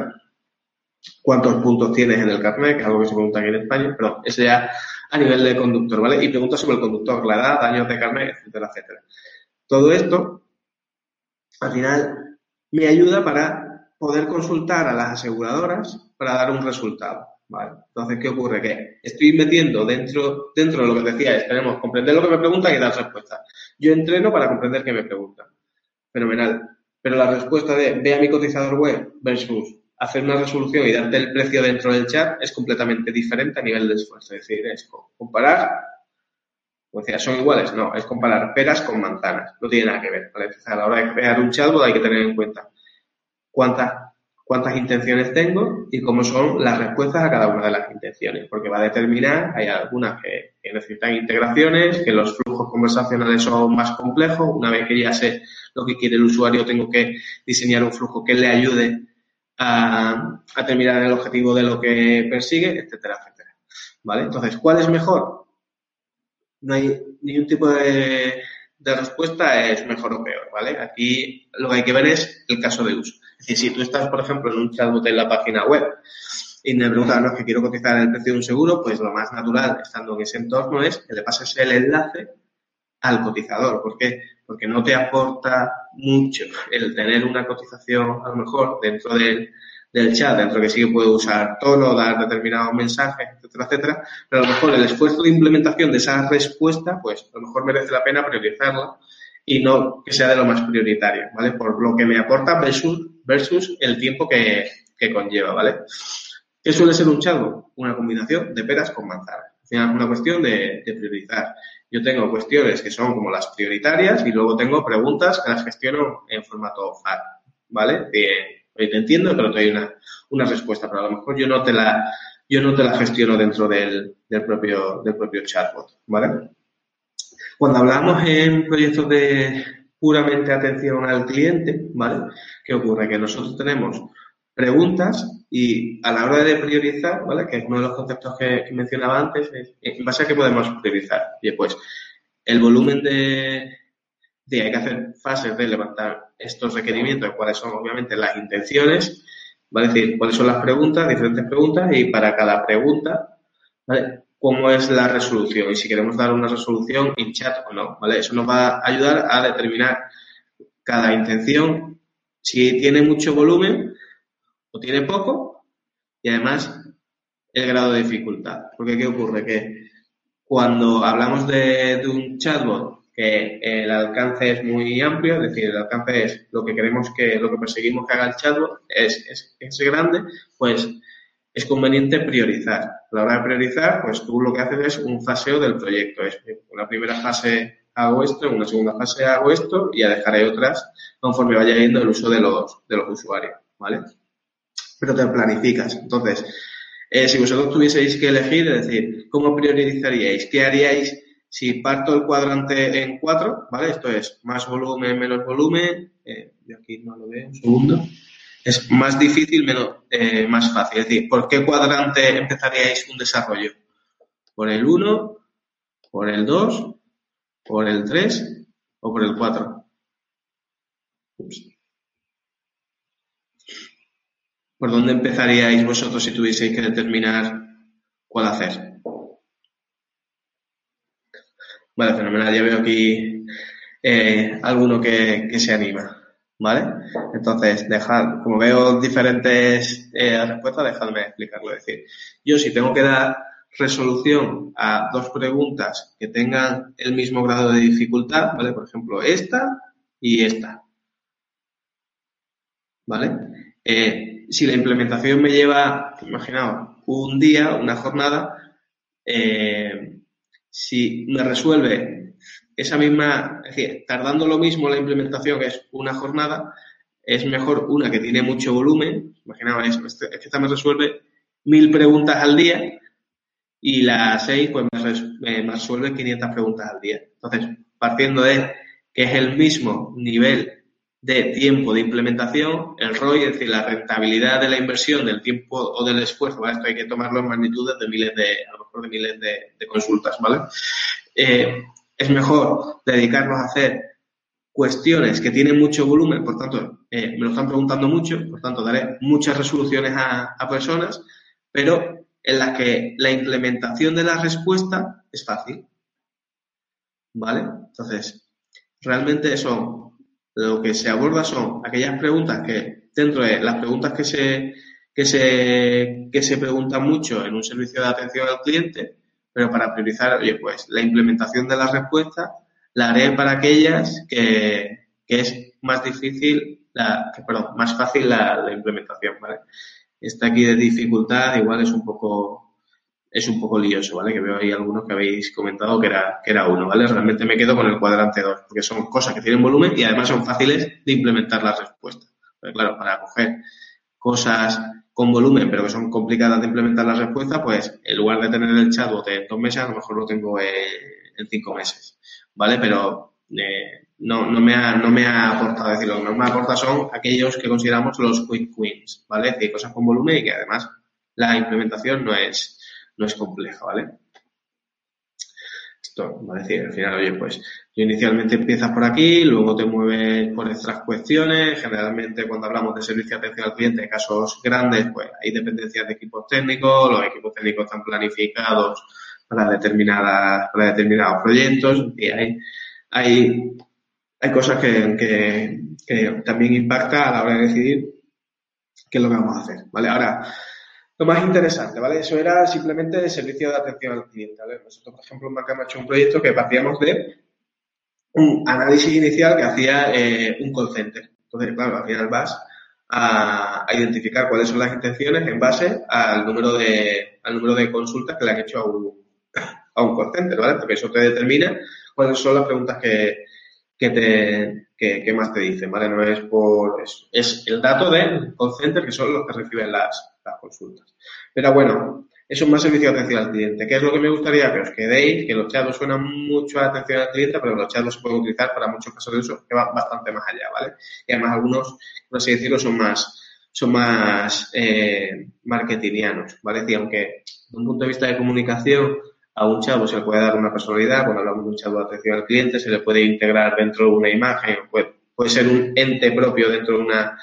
Cuántos puntos tienes en el carnet, que es algo que se pregunta aquí en España, pero eso ya a nivel de conductor, ¿vale? Y preguntas sobre el conductor, la edad, daños de carnet, etcétera, etcétera. Todo esto, al final, me ayuda para poder consultar a las aseguradoras para dar un resultado. ¿vale? Entonces, ¿qué ocurre? Que estoy metiendo dentro, dentro de lo que decía, esperemos comprender lo que me preguntan y dar respuesta. Yo entreno para comprender qué me preguntan. Fenomenal. Pero la respuesta de ve a mi cotizador web versus hacer una resolución y darte el precio dentro del chat es completamente diferente a nivel de esfuerzo. Es decir, es comparar, como decía, son iguales, no, es comparar peras con manzanas, no tiene nada que ver. a la hora de crear un chatbot hay que tener en cuenta cuántas, cuántas intenciones tengo y cómo son las respuestas a cada una de las intenciones, porque va a determinar, hay algunas que, que necesitan integraciones, que los flujos conversacionales son más complejos, una vez que ya sé lo que quiere el usuario, tengo que diseñar un flujo que le ayude a, terminar el objetivo de lo que persigue, etcétera, etcétera. ¿Vale? Entonces, ¿cuál es mejor? No hay ningún tipo de, respuesta es mejor o peor, ¿vale? Aquí lo que hay que ver es el caso de uso. Es decir, si tú estás, por ejemplo, en un chatbot en la página web y me preguntan, no, que quiero cotizar el precio de un seguro, pues lo más natural, estando en ese entorno, es que le pases el enlace al cotizador. ¿Por qué? Porque no te aporta mucho el tener una cotización, a lo mejor, dentro del, chat, dentro que sí que puede usar tono, dar determinados mensajes, etcétera, etcétera, pero a lo mejor el esfuerzo de implementación de esa respuesta, pues a lo mejor merece la pena priorizarla y no que sea de lo más prioritario, ¿vale? Por lo que me aporta versus, versus el tiempo que, que conlleva, ¿vale? ¿Qué suele ser un chatbot? Una combinación de peras con manzanas. Es una cuestión de priorizar. Yo tengo cuestiones que son como las prioritarias y luego tengo preguntas que las gestiono en formato FAR, ¿vale? hoy te entiendo, pero te doy una, una respuesta, pero a lo mejor yo no te la, yo no te la gestiono dentro del, del propio, del propio chatbot, ¿vale? Cuando hablamos en proyectos de puramente atención al cliente, ¿vale? ¿Qué ocurre? Que nosotros tenemos preguntas y a la hora de priorizar, ¿vale? Que es uno de los conceptos que, mencionaba antes, es en base a qué podemos priorizar. Y pues el volumen de, de, hay que hacer fases de levantar estos requerimientos, cuáles son obviamente las intenciones, ¿vale? Es decir, cuáles son las preguntas, diferentes preguntas y para cada pregunta, ¿vale? Cómo es la resolución y si queremos dar una resolución in chat o no, ¿vale? Eso nos va a ayudar a determinar cada intención, si tiene mucho volumen, tiene poco y además el grado de dificultad. Porque ¿qué ocurre? Que cuando hablamos de, un chatbot que el alcance es muy amplio, es decir, el alcance es lo que queremos que, lo que perseguimos que haga el chatbot es, es, grande, pues es conveniente priorizar. A la hora de priorizar, pues tú lo que haces es un faseo del proyecto. Es una primera fase hago esto, una segunda fase hago esto y ya dejaré otras conforme vaya yendo el uso de los, de los usuarios, ¿vale? Pero te planificas. Entonces, eh, si vosotros tuvieseis que elegir, es decir, ¿cómo priorizaríais? ¿Qué haríais si parto el cuadrante en cuatro? ¿Vale? Esto es más volumen, menos volumen. Eh, yo aquí no lo veo, un segundo. Es más difícil, menos, eh, más fácil. Es decir, ¿por qué cuadrante empezaríais un desarrollo? ¿Por el 1, por el 2, por el 3 o por el 4? ¿Por dónde empezaríais vosotros si tuvieseis que determinar cuál hacer? Vale, fenomenal. Ya veo aquí eh, alguno que, se anima. ¿Vale? Entonces, dejad, como veo diferentes eh, respuestas, dejadme explicarlo. Es decir, yo si tengo que dar resolución a dos preguntas que tengan el mismo grado de dificultad, ¿vale? Por ejemplo, esta y esta. ¿Vale? Eh, si la implementación me lleva, imaginaos, un día, una jornada, eh, si me resuelve esa misma, es decir, tardando lo mismo la implementación que es una jornada, es mejor una que tiene mucho volumen, imaginaos, es, que esta me resuelve mil preguntas al día y la seis pues me, me resuelve 500 preguntas al día. Entonces, partiendo de que es el mismo nivel de tiempo de implementación, el ROI, es decir, la rentabilidad de la inversión, del tiempo o del esfuerzo. Esto hay que tomarlo en magnitudes de miles de, a lo mejor de miles de, consultas, ¿vale? Eh, es mejor dedicarnos a hacer cuestiones que tienen mucho volumen, por tanto, eh, me lo están preguntando mucho, por tanto, daré muchas resoluciones a, a personas, pero en las que la implementación de la respuesta es fácil. ¿Vale? Entonces, realmente son, lo que se aborda son aquellas preguntas que, dentro de las preguntas que se, que se, que se preguntan mucho en un servicio de atención al cliente, pero para priorizar, oye, pues la implementación de la respuesta la haré para aquellas que, que es más difícil, la, que, perdón, más fácil la, la implementación, ¿vale? Esta aquí de dificultad igual es un poco, es un poco lioso, ¿vale? Que veo ahí algunos que habéis comentado que era, que era uno, ¿vale? Realmente me quedo con el cuadrante 2, porque son cosas que tienen volumen y además son fáciles de implementar la respuesta. Pero claro, para coger cosas con volumen, pero que son complicadas de implementar la respuesta, pues en lugar de tener el chatbot en dos meses, a lo mejor lo tengo en, cinco meses, ¿vale? Pero eh, no, no, me ha, no me ha aportado, decir, que más me aporta son aquellos que consideramos los quick wins, ¿vale? Es decir, cosas con volumen y que además la implementación no es, no es compleja, ¿vale? Esto, ¿vale? Es decir, al final, oye, pues inicialmente empiezas por aquí, luego te mueves por estas cuestiones. Generalmente, cuando hablamos de servicio de atención al cliente, en casos grandes, pues hay dependencias de equipos técnicos, los equipos técnicos están planificados para determinadas, para determinados proyectos, y hay, hay, hay cosas que, que, que también impacta a la hora de decidir qué es lo que vamos a hacer, ¿vale? Ahora, lo más interesante, ¿vale? Eso era simplemente el servicio de atención al cliente, ¿vale? Nosotros, por ejemplo, en Mac hemos hecho un proyecto que partíamos de un análisis inicial que hacía eh, un call center. Entonces, claro, al final vas a, identificar cuáles son las intenciones en base al número de, al número de consultas que le han hecho a un, a un call center, ¿vale? Porque eso te determina cuáles son las preguntas que, que, te, que, que más te dicen, ¿vale? No es por, es, es el dato del call center que son los que reciben las, las consultas. Pero bueno, es más servicio de atención al cliente. ¿Qué es lo que me gustaría que os quedéis? Que los chatbots suenan mucho a atención al cliente, pero los chatbots se pueden utilizar para muchos casos de uso que van bastante más allá, ¿vale? Y además algunos, por así decirlo, son más, son más eh, marketingianos, ¿vale? Y aunque desde un punto de vista de comunicación a un chatbot se le puede dar una personalidad, cuando hablamos de un chatbot de atención al cliente, se le puede integrar dentro de una imagen, puede, puede ser un ente propio dentro de una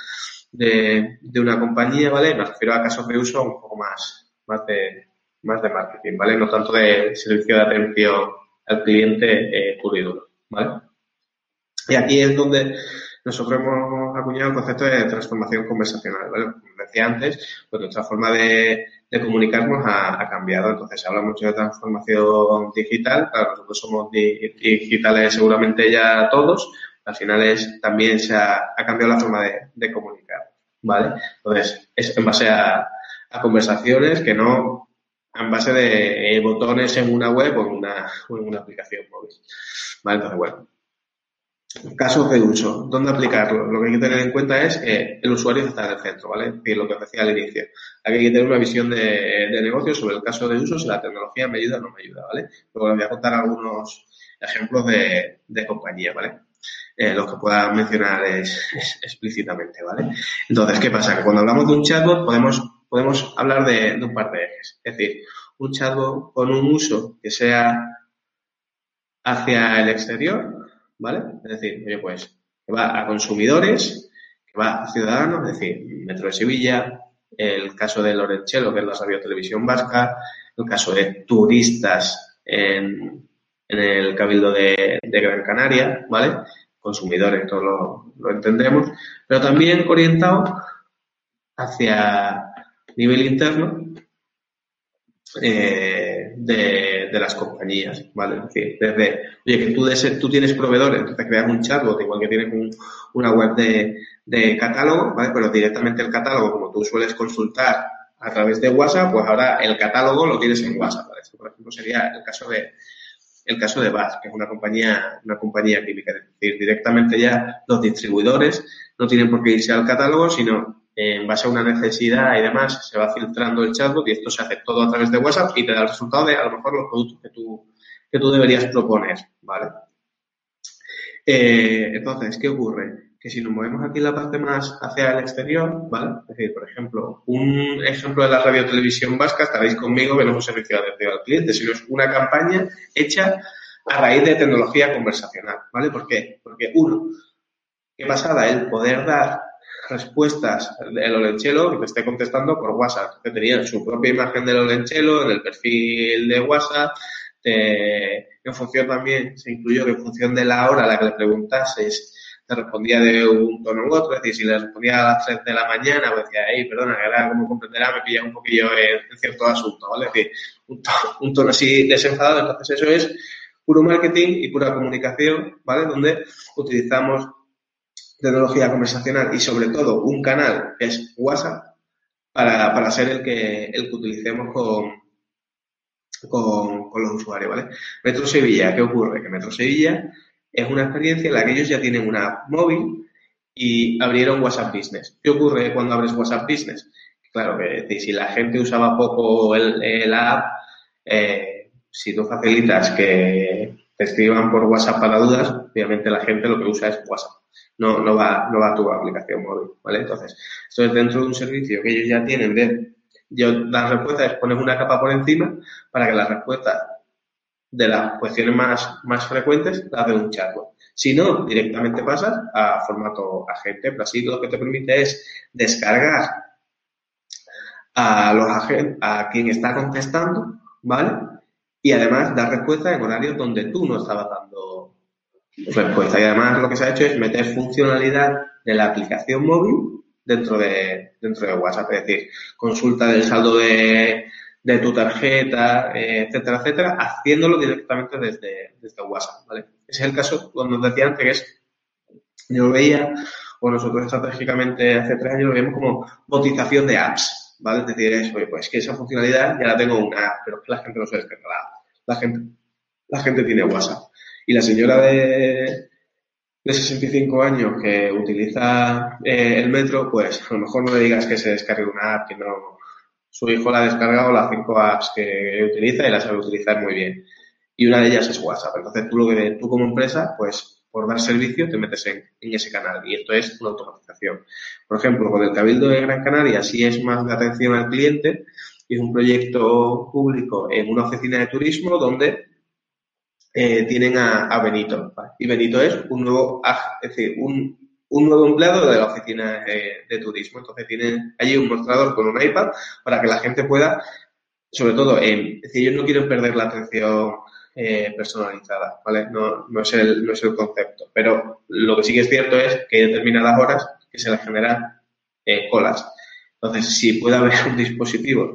de, de, una compañía, ¿vale? Me refiero a casos de uso un poco más, más de, más de marketing, ¿vale? No tanto de servicio de atención al cliente eh, puro y duro, ¿vale? Y aquí es donde nosotros hemos acuñado el concepto de transformación conversacional, ¿vale? Como decía antes, pues nuestra forma de, de comunicarnos ha, ha, cambiado. Entonces se habla mucho de transformación digital. Claro, nosotros somos di digitales seguramente ya todos, al final es, también se ha, cambiado la forma de, de, comunicar, ¿vale? Entonces, es en base a, conversaciones que no en base de botones en una web o en una, o aplicación móvil, ¿vale? Entonces, bueno. Casos de uso. ¿Dónde aplicarlo? Lo que hay que tener en cuenta es que el usuario está en el centro, ¿vale? Y lo que decía al inicio. Aquí hay que tener una visión de, de negocio sobre el caso de uso, si la tecnología me ayuda o no me ayuda, ¿vale? Luego les voy a contar algunos ejemplos de, de compañía, ¿vale? Eh, los que pueda mencionar explícitamente, ¿vale? Entonces, ¿qué pasa? Que cuando hablamos de un chatbot podemos, podemos hablar de, de un par de ejes. Es decir, un chatbot con un uso que sea hacia el exterior, ¿vale? Es decir, oye, pues, que va a consumidores, que va a ciudadanos, es decir, Metro de Sevilla, el caso de Lorenchelo, que es la Radio Televisión Vasca, el caso de turistas en, en el Cabildo de, Gran Canaria, ¿vale? consumidores, todos lo, entendemos, pero también orientado hacia nivel interno eh, de, las compañías, ¿vale? Es decir, desde, oye, que tú, tú tienes proveedores, te creas un chatbot, igual que tienes un, una web de, catálogo, ¿vale? Pero directamente el catálogo, como tú sueles consultar a través de WhatsApp, pues ahora el catálogo lo tienes en WhatsApp, ¿vale? Por ejemplo, sería el caso de, el caso de BAS, que es una compañía, una compañía química. Es decir, directamente ya los distribuidores no tienen por qué irse al catálogo, sino en base a una necesidad y demás, se va filtrando el chatbot y esto se hace todo a través de WhatsApp y te da el resultado de a lo mejor los productos que tú, que tú deberías proponer, ¿vale? Eh, entonces, ¿qué ocurre? Que si nos movemos aquí la parte más hacia el exterior, ¿vale? Es decir, por ejemplo, un ejemplo de la radio televisión vasca, estaréis conmigo es un servicio de atención al cliente, sino es una campaña hecha a raíz de tecnología conversacional, ¿vale? ¿Por qué? Porque uno, qué pasada el poder dar respuestas del Olenchelo que te esté contestando por WhatsApp, que tenía su propia imagen del Olenchelo en el perfil de WhatsApp, en función también, se incluyó que en función de la hora a la que le preguntases, te respondía de un tono u otro, es decir, si le respondía a las 3 de la mañana, pues decía, hey, perdona, ahora como comprenderá me pilla un poquillo en, cierto asunto, ¿vale? Es decir, un tono, así desenfadado, entonces eso es puro marketing y pura comunicación, ¿vale? Donde utilizamos tecnología conversacional y sobre todo un canal que es WhatsApp para, para ser el que, el que utilicemos con, con, con, los usuarios, ¿vale? Metro Sevilla, ¿qué ocurre? Que Metro Sevilla es una experiencia en la que ellos ya tienen una app móvil y abrieron WhatsApp Business. ¿Qué ocurre cuando abres WhatsApp Business? Claro que si la gente usaba poco el, app, eh, si tú facilitas que te escriban por WhatsApp para dudas, obviamente la gente lo que usa es WhatsApp. No, no va, no va a tu aplicación móvil, ¿vale? Entonces, esto es dentro de un servicio que ellos ya tienen de yo las respuestas pones una capa por encima para que las respuestas de las cuestiones más, más frecuentes las de un chatbot. Si no, directamente pasas a formato agente, pero así lo que te permite es descargar a los agentes, a quien está contestando, ¿vale? Y además dar respuesta en horarios donde tú no estabas dando respuesta. Y además lo que se ha hecho es meter funcionalidad de la aplicación móvil dentro de, dentro de WhatsApp. Es decir, consulta del saldo de, de tu tarjeta, eh, etcétera, etcétera, haciéndolo directamente desde, desde WhatsApp, ¿vale? Ese es el caso, cuando os decía antes, que es, yo lo veía, o nosotros estratégicamente hace tres años lo veíamos como botización de apps, ¿vale? Es decir, es, oye, pues que esa funcionalidad ya la tengo en una app, pero que la gente no se descarga la gente, la gente tiene WhatsApp. Y la señora de, de 65 años que utiliza eh, el metro, pues a lo mejor no le digas que se descargue una app, que no, su hijo la ha descargado las cinco apps que utiliza y las sabe utilizar muy bien. Y una de ellas es WhatsApp. Entonces tú lo que tú como empresa, pues por dar servicio te metes en, ese canal y esto es una automatización. Por ejemplo, con el Cabildo de Gran Canaria sí es más de atención al cliente es un proyecto público en una oficina de turismo donde eh, tienen a, Benito. Y Benito es un nuevo, es decir, un, un nuevo empleado de la oficina eh, de turismo. Entonces tienen allí un mostrador con un iPad para que la gente pueda, sobre todo, es decir, ellos no quieren perder la atención eh, personalizada, ¿vale? No, no, es el, no es el concepto. Pero lo que sí que es cierto es que hay determinadas horas que se les generan colas. Entonces, si puede haber un dispositivo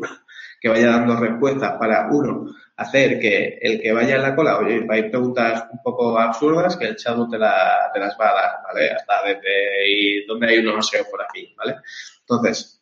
que vaya dando respuestas para, uno, hacer que el que vaya en la cola, oye, hay preguntas un poco absurdas que el chatbot te, la, las va a dar, ¿vale? Hasta desde y dónde hay unos aseos por aquí, ¿vale? Entonces,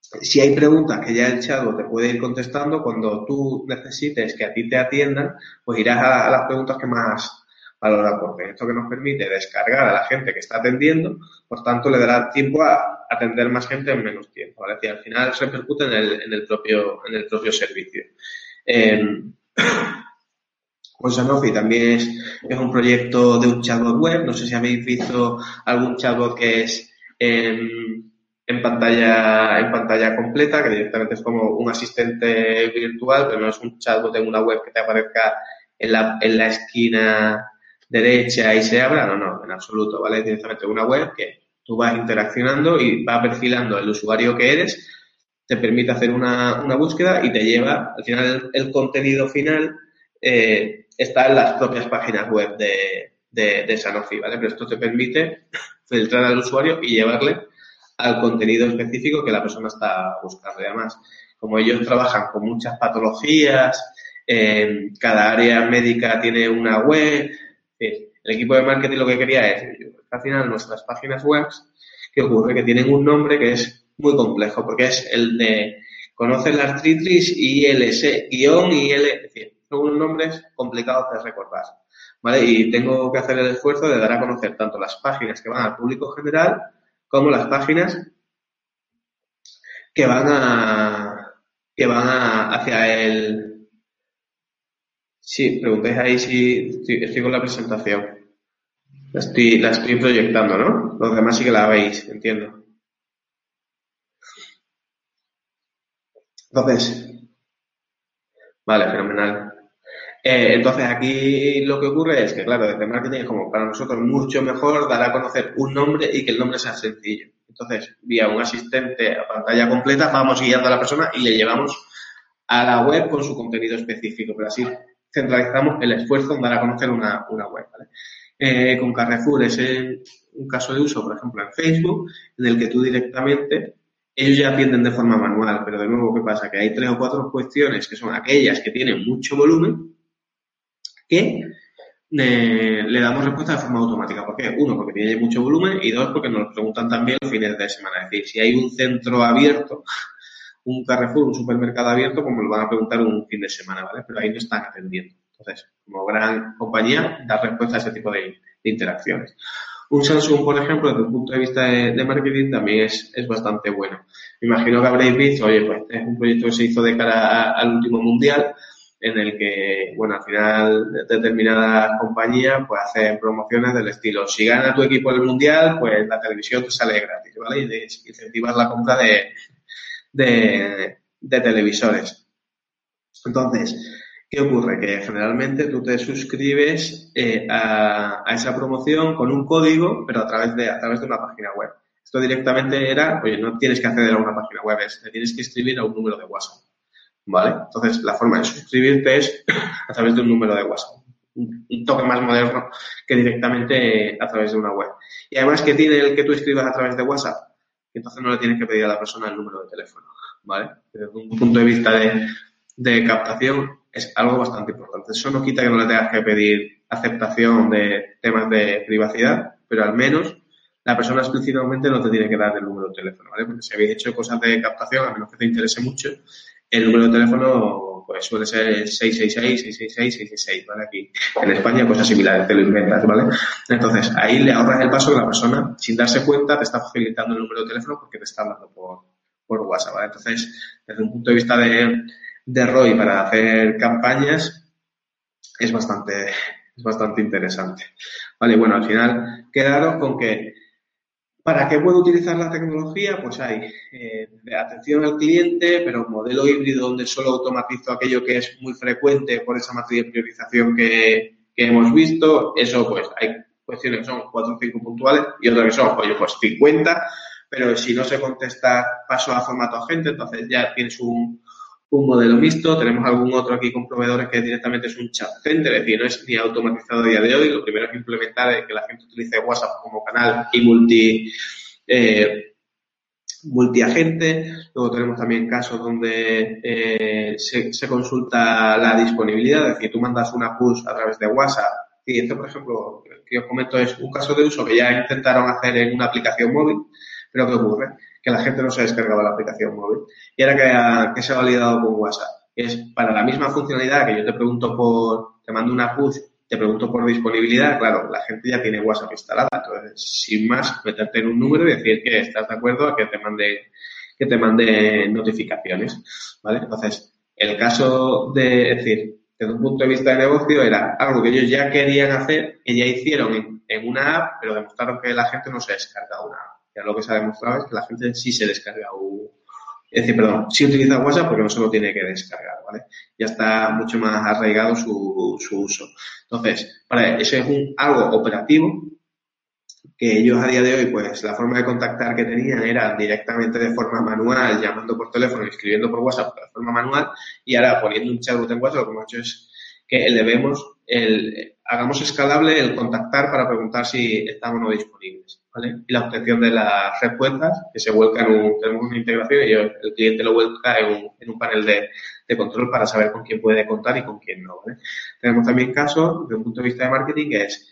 si hay preguntas que ya el chatbot te puede ir contestando, cuando tú necesites que a ti te atiendan, pues irás a, las preguntas que más valora porque esto que nos permite descargar a la gente que está atendiendo, por tanto le dará tiempo a atender más gente en menos tiempo, ¿vale? Y al final repercute en el, en el propio, en el propio servicio. Eh, pues Sanofi también es, un proyecto de un chatbot web. No sé si habéis visto algún chatbot que es en, en, pantalla, en pantalla completa, que directamente es como un asistente virtual, pero no es un chatbot en una web que te aparezca en la, en la esquina derecha y se abra. No, no, en absoluto, ¿vale? Es directamente una web que tú vas interaccionando y va perfilando el usuario que eres te permite hacer una, una búsqueda y te lleva, al final el, contenido final eh, está en las propias páginas web de, de, Sanofi, ¿vale? Pero esto te permite filtrar al usuario y llevarle al contenido específico que la persona está buscando. Además, como ellos trabajan con muchas patologías, eh, cada área médica tiene una web, el equipo de marketing lo que quería es, al final nuestras páginas web, ¿qué ocurre? Que tienen un nombre que es muy complejo, porque es el de conocer la artritis ILS, guion y L, es decir, son unos nombres complicados de recordar, ¿vale? Y tengo que hacer el esfuerzo de dar a conocer tanto las páginas que van al público general como las páginas que van a, que van a, hacia el, sí, preguntéis ahí si estoy, estoy con la presentación. La estoy, la estoy proyectando, ¿no? Los demás sí que la veis, entiendo. Entonces, vale, fenomenal. Eh, entonces aquí lo que ocurre es que, claro, desde marketing es como para nosotros mucho mejor dar a conocer un nombre y que el nombre sea sencillo. Entonces, vía un asistente a pantalla completa, vamos guiando a la persona y le llevamos a la web con su contenido específico, pero así centralizamos el esfuerzo en dar a conocer una, web. Eh, con Carrefour es un caso de uso, por ejemplo, en Facebook, en el que tú directamente, ellos ya atienden de forma manual, pero de nuevo, ¿qué pasa? Que hay tres o cuatro cuestiones que son aquellas que tienen mucho volumen, que eh, le damos respuesta de forma automática. ¿Por qué? Uno, porque tiene mucho volumen y dos, porque nos preguntan también los fines de semana. Es decir, si hay un centro abierto, un Carrefour, un supermercado abierto, como lo van a preguntar un fin de semana, ¿vale? Pero ahí no están atendiendo. Entonces, como gran compañía, dar respuesta a ese tipo de, interacciones. Un Samsung, por ejemplo, desde un punto de vista de, marketing, también es, es, bastante bueno. Imagino que habréis visto, oye, pues es un proyecto que se hizo de cara al último mundial, en el que, bueno, al final determinadas compañías pues hacen promociones del estilo, si gana tu equipo el mundial, pues la televisión te sale gratis, ¿vale? Y incentivar la compra de, de, televisores. Entonces, ¿qué ocurre? Que generalmente tú te suscribes eh, a, esa promoción con un código, pero a través de, a través de una página web. Esto directamente era, oye, no tienes que acceder a una página web, es, te tienes que inscribir a un número de WhatsApp. ¿Vale? Entonces, la forma de suscribirte es a través de un número de WhatsApp. Un toque más moderno que directamente a través de una web. Y además, ¿qué tiene el que tú escribas a través de WhatsApp? Entonces no le tienes que pedir a la persona el número de teléfono, ¿vale? Desde un punto de vista de, de captación es algo bastante importante. Eso no quita que no le tengas que pedir aceptación de temas de privacidad, pero al menos la persona explícitamente no te tiene que dar el número de teléfono, ¿vale? Porque si habéis hecho cosas de captación, a menos que te interese mucho, el número de teléfono pues suele ser 666, 666, 666, ¿vale? Aquí en España cosas similares, te lo inventas, ¿vale? Entonces, ahí le ahorras el paso que la persona, sin darse cuenta, te está facilitando el número de teléfono porque te está hablando por, por WhatsApp, ¿vale? Entonces, desde un punto de vista de, de ROI para hacer campañas, es bastante, es bastante interesante. Vale, bueno, al final quedaros con que ¿Para qué puedo utilizar la tecnología? Pues hay eh, atención al cliente, pero un modelo híbrido donde solo automatizo aquello que es muy frecuente por esa matriz de priorización que, hemos visto. Eso, pues, hay cuestiones que son cuatro o cinco puntuales y otras que son, pues 50, pero si no se contesta, paso a formato agente, entonces ya tienes un, un modelo mixto. Tenemos algún otro aquí con proveedores que directamente es un chat center, es decir, no es ni automatizado a día de hoy. Lo primero es implementar es que la gente utilice WhatsApp como canal y multi, eh, multiagente. Luego tenemos también casos donde eh, se, consulta la disponibilidad, es decir, tú mandas una push a través de WhatsApp. Y esto, por ejemplo, que os comento es un caso de uso que ya intentaron hacer en una aplicación móvil, pero ¿qué ocurre? Que la gente no se descargaba la aplicación móvil. Y ahora que, se ha validado con WhatsApp, es para la misma funcionalidad que yo te pregunto por, te mando una push, te pregunto por disponibilidad, claro, la gente ya tiene WhatsApp instalada, entonces, sin más, meterte en un número y decir que estás de acuerdo a que te mande, que te mande notificaciones, ¿vale? Entonces, el caso de, decir, desde un punto de vista de negocio era algo que ellos ya querían hacer, que ya hicieron en, en una app, pero demostraron que la gente no se descarga una app. Ya lo que se ha demostrado es que la gente sí se descarga es decir, perdón, sí utiliza WhatsApp porque no se lo tiene que descargar, ¿vale? Ya está mucho más arraigado su, uso. Entonces, para ese es un, algo operativo que ellos a día de hoy, pues la forma de contactar que tenían era directamente de forma manual, llamando por teléfono, escribiendo por WhatsApp de forma manual, y ahora poniendo un chatbot en WhatsApp, lo que hemos hecho es que elevemos el, hagamos escalable el contactar para preguntar si estamos o no disponibles. Y la obtención de las respuestas que se vuelcan en un, tenemos una integración y el cliente lo vuelca en un, en un panel de, de, control para saber con quién puede contar y con quién no, Tenemos también casos, desde un punto de vista de marketing, que es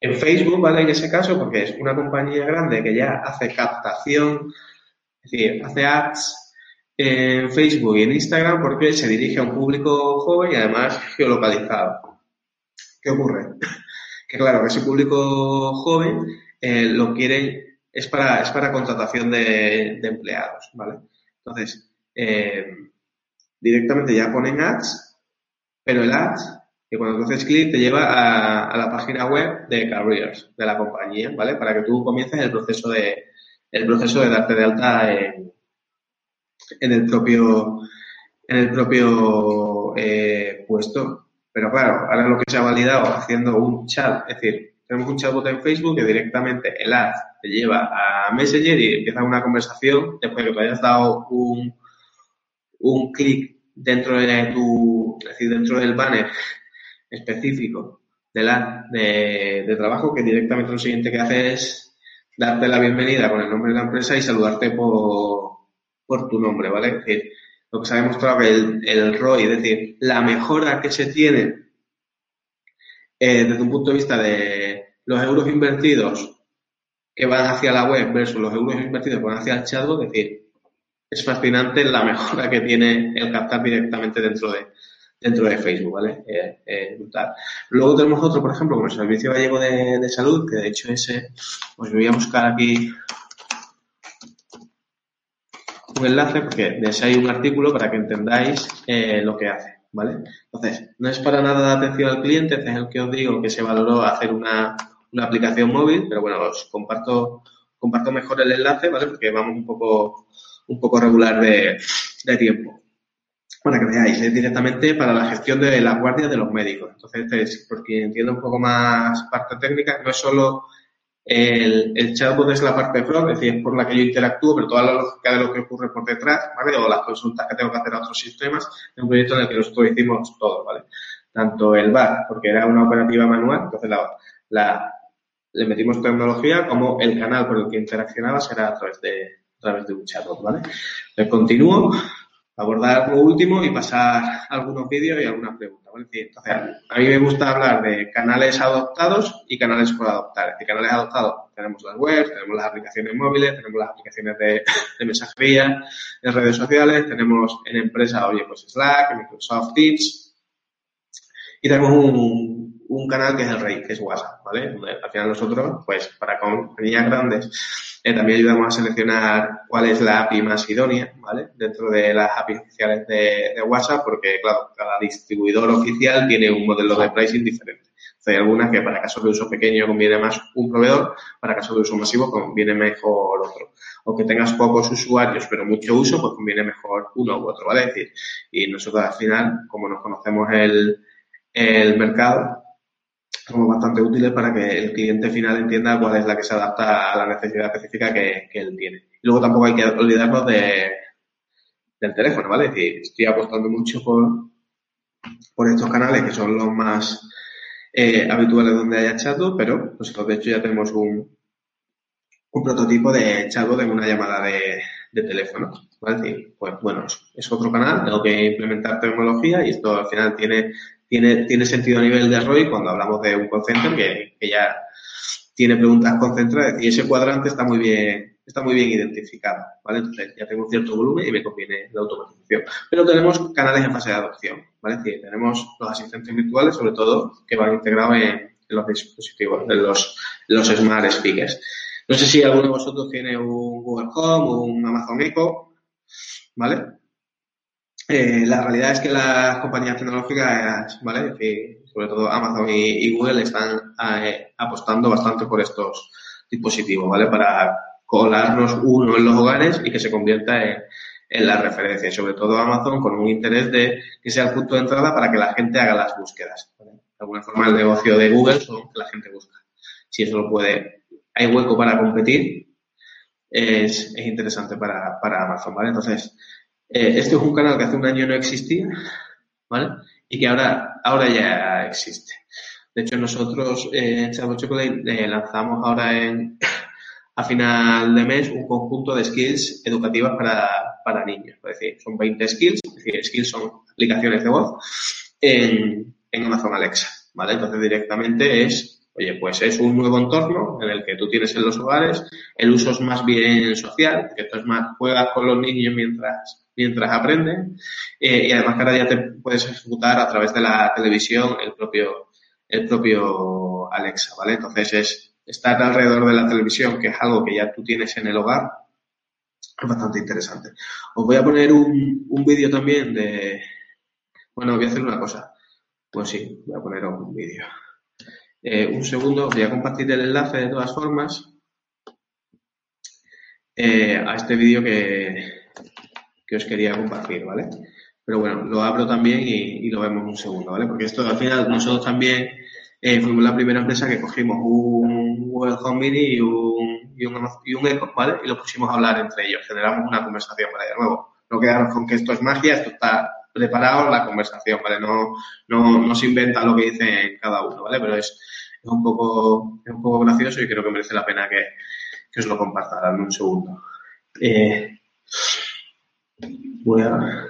en Facebook, ¿vale? En ese caso, porque es una compañía grande que ya hace captación, es decir, hace ads en Facebook y en Instagram porque se dirige a un público joven y además geolocalizado. ¿Qué ocurre? Que claro, ese público joven eh, lo quieren, es para, es para contratación de, empleados, ¿vale? Entonces, eh, directamente ya ponen ads, pero el ads, que cuando haces clic te lleva a, la página web de careers de la compañía, ¿vale? Para que tú comiences el proceso de, el proceso de darte de alta en, en el propio, en el propio eh, puesto. Pero claro, ahora lo que se ha validado haciendo un chat, es decir, tenemos un chatbot en Facebook que directamente el ad te lleva a Messenger y empieza una conversación después de que tú hayas dado un, un clic dentro de tu, decir, dentro del banner específico de, la, de, de trabajo que directamente lo siguiente que hace es darte la bienvenida con el nombre de la empresa y saludarte por, por tu nombre, ¿vale? Es decir, lo que se ha demostrado el, el ROI, es decir, la mejora que se tiene eh, desde un punto de vista de los euros invertidos que van hacia la web versus los euros invertidos que van hacia el chatbot, es decir, es fascinante la mejora que tiene el captar directamente dentro de, dentro de Facebook, ¿vale? Eh, eh. Luego tenemos otro, por ejemplo, como el Servicio Gallego de, de Salud, que de hecho ese, os voy a buscar aquí un enlace porque de ese hay un artículo para que entendáis eh, lo que hace, ¿vale? Entonces, no es para nada de atención al cliente, es el que os digo que se valoró hacer una, una aplicación móvil, pero bueno, os comparto, comparto mejor el enlace, ¿vale? Porque vamos un poco, un poco regular de, de tiempo. Para que veáis, es directamente para la gestión de la guardia de los médicos. Entonces, es, porque entiendo un poco más parte técnica, no es solo el, el, chatbot es la parte de front, es decir, es por la que yo interactúo, pero toda la lógica de lo que ocurre por detrás, ¿vale? O las consultas que tengo que hacer a otros sistemas, es un proyecto en el que nosotros hicimos todo, ¿vale? Tanto el BAR, porque era una operativa manual, entonces la, la, le metimos tecnología, como el canal por el que interaccionaba será a través de, a través de un chatbot, ¿vale? Le continúo abordar lo último y pasar algunos vídeos y algunas preguntas. Entonces, a mí me gusta hablar de canales adoptados y canales por adoptar. Es decir, canales adoptados tenemos las webs, tenemos las aplicaciones móviles, tenemos las aplicaciones de, de mensajería, en redes sociales, tenemos en empresa, oye, pues Slack, Microsoft Teams y tenemos un, un canal que es el rey, que es WhatsApp, ¿vale? Al final nosotros, pues para compañías grandes, eh, también ayudamos a seleccionar cuál es la API más idónea, ¿vale? Dentro de las APIs oficiales de, de, WhatsApp, porque, claro, cada distribuidor oficial tiene un modelo de pricing diferente. Hay algunas que para casos de uso pequeño conviene más un proveedor, para casos de uso masivo conviene mejor otro. O que tengas pocos usuarios, pero mucho uso, pues conviene mejor uno u otro, ¿vale? Es decir, y nosotros al final, como nos conocemos el, el mercado, somos bastante útiles para que el cliente final entienda cuál es la que se adapta a la necesidad específica que, que él tiene. Y luego tampoco hay que olvidarnos de, del teléfono, ¿vale? Es estoy apostando mucho por, por estos canales que son los más eh, habituales donde haya chatbot, pero nosotros de hecho ya tenemos un, un prototipo de chatbot en una llamada de, de teléfono, ¿vale? Pues bueno, es otro canal, tengo que implementar tecnología y esto al final tiene tiene, tiene sentido a nivel de ROI cuando hablamos de un call center que, ya tiene preguntas concentradas y ese cuadrante está muy bien, está muy bien identificado, ¿vale? Entonces ya tengo cierto volumen y me conviene la automatización. Pero tenemos canales en fase de adopción, ¿vale? Es tenemos los asistentes virtuales, sobre todo, que van integrados en, los dispositivos, en los, los smart speakers. No sé si alguno de vosotros tiene un Google Home o un Amazon Echo, ¿vale? Eh, la realidad es que las compañías tecnológicas, ¿vale? Sobre todo Amazon y, Google están eh, apostando bastante por estos dispositivos, ¿vale? Para colarnos uno en los hogares y que se convierta en, la referencia. Y sobre todo Amazon con un interés de que sea el punto de entrada para que la gente haga las búsquedas. ¿vale? De alguna forma el negocio de Google son que la gente busca. Si eso lo puede, hay hueco para competir, es, es interesante para Amazon, ¿vale? Entonces, eh, este es un canal que hace un año no existía, ¿vale? Y que ahora, ahora ya existe. De hecho, nosotros eh, en Chavo Chocolate eh, lanzamos ahora en, a final de mes un conjunto de skills educativas para, para niños. Es decir, son 20 skills, es decir, skills son aplicaciones de voz en, en Amazon Alexa, ¿vale? Entonces directamente es Oye, pues es un nuevo entorno en el que tú tienes en los hogares, el uso es más bien social, que esto es más, juegas con los niños mientras, mientras aprenden, eh, y además cada día te puedes ejecutar a través de la televisión el propio, el propio Alexa, ¿vale? Entonces es estar alrededor de la televisión, que es algo que ya tú tienes en el hogar, es bastante interesante. Os voy a poner un, un vídeo también de, bueno, voy a hacer una cosa. Pues sí, voy a poner un vídeo. Eh, un segundo, voy a compartir el enlace de todas formas eh, a este vídeo que, que os quería compartir, ¿vale? pero bueno, lo abro también y, lo vemos un segundo, ¿vale? Porque esto al final nosotros también eh, fuimos la primera empresa que cogimos un Google Home Mini y un, y un, y un Echo, ¿vale? Y lo pusimos a hablar entre ellos, generamos una conversación, ¿vale? De nuevo, no quedarnos con que esto es magia, esto está preparado la conversación, ¿vale? No, no, no se inventa lo que dice cada uno, ¿vale? Pero es, es, un poco, es un poco gracioso y creo que merece la pena que, que os lo comparta. Dame un segundo. Eh, voy a...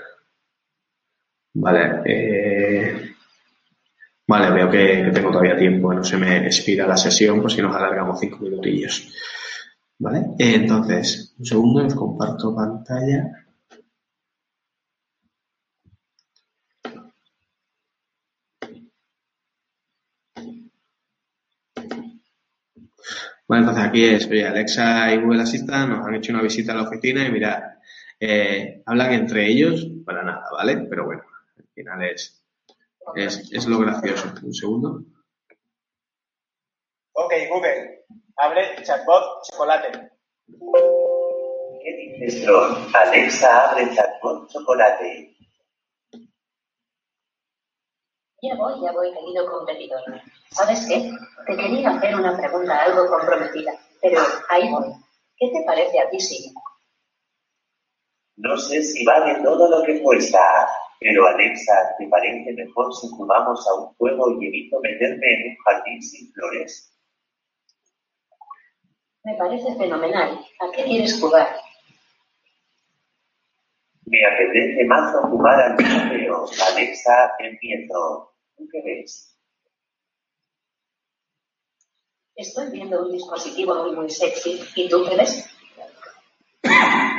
Vale, eh, vale, veo que, tengo todavía tiempo, no se me expira la sesión, por si nos alargamos cinco minutillos. Vale, entonces, un segundo, os comparto pantalla. Bueno, entonces aquí es, Alexa y Google Assistant nos han hecho una visita a la oficina y mira, eh, hablan entre ellos para nada, ¿vale? Pero bueno, al final es, es, es lo gracioso. Un segundo. Ok, Google, abre chatbot chocolate. ¿Qué dices, Ron? Alexa, abre chatbot chocolate. Ya voy, ya voy, querido competidor. ¿Sabes qué? Te quería hacer una pregunta algo comprometida, pero ahí voy. ¿Qué te parece a ti, sí? No sé si vale todo lo que cuesta, pero Alexa, ¿te parece mejor si jugamos a un juego y evito meterme en un jardín sin flores? Me parece fenomenal. ¿A qué quieres jugar? Me apetece más jugar al video. Alexa, empiezo. ¿Tú qué ves? Estoy viendo un dispositivo muy, muy sexy. ¿Y tú qué ves?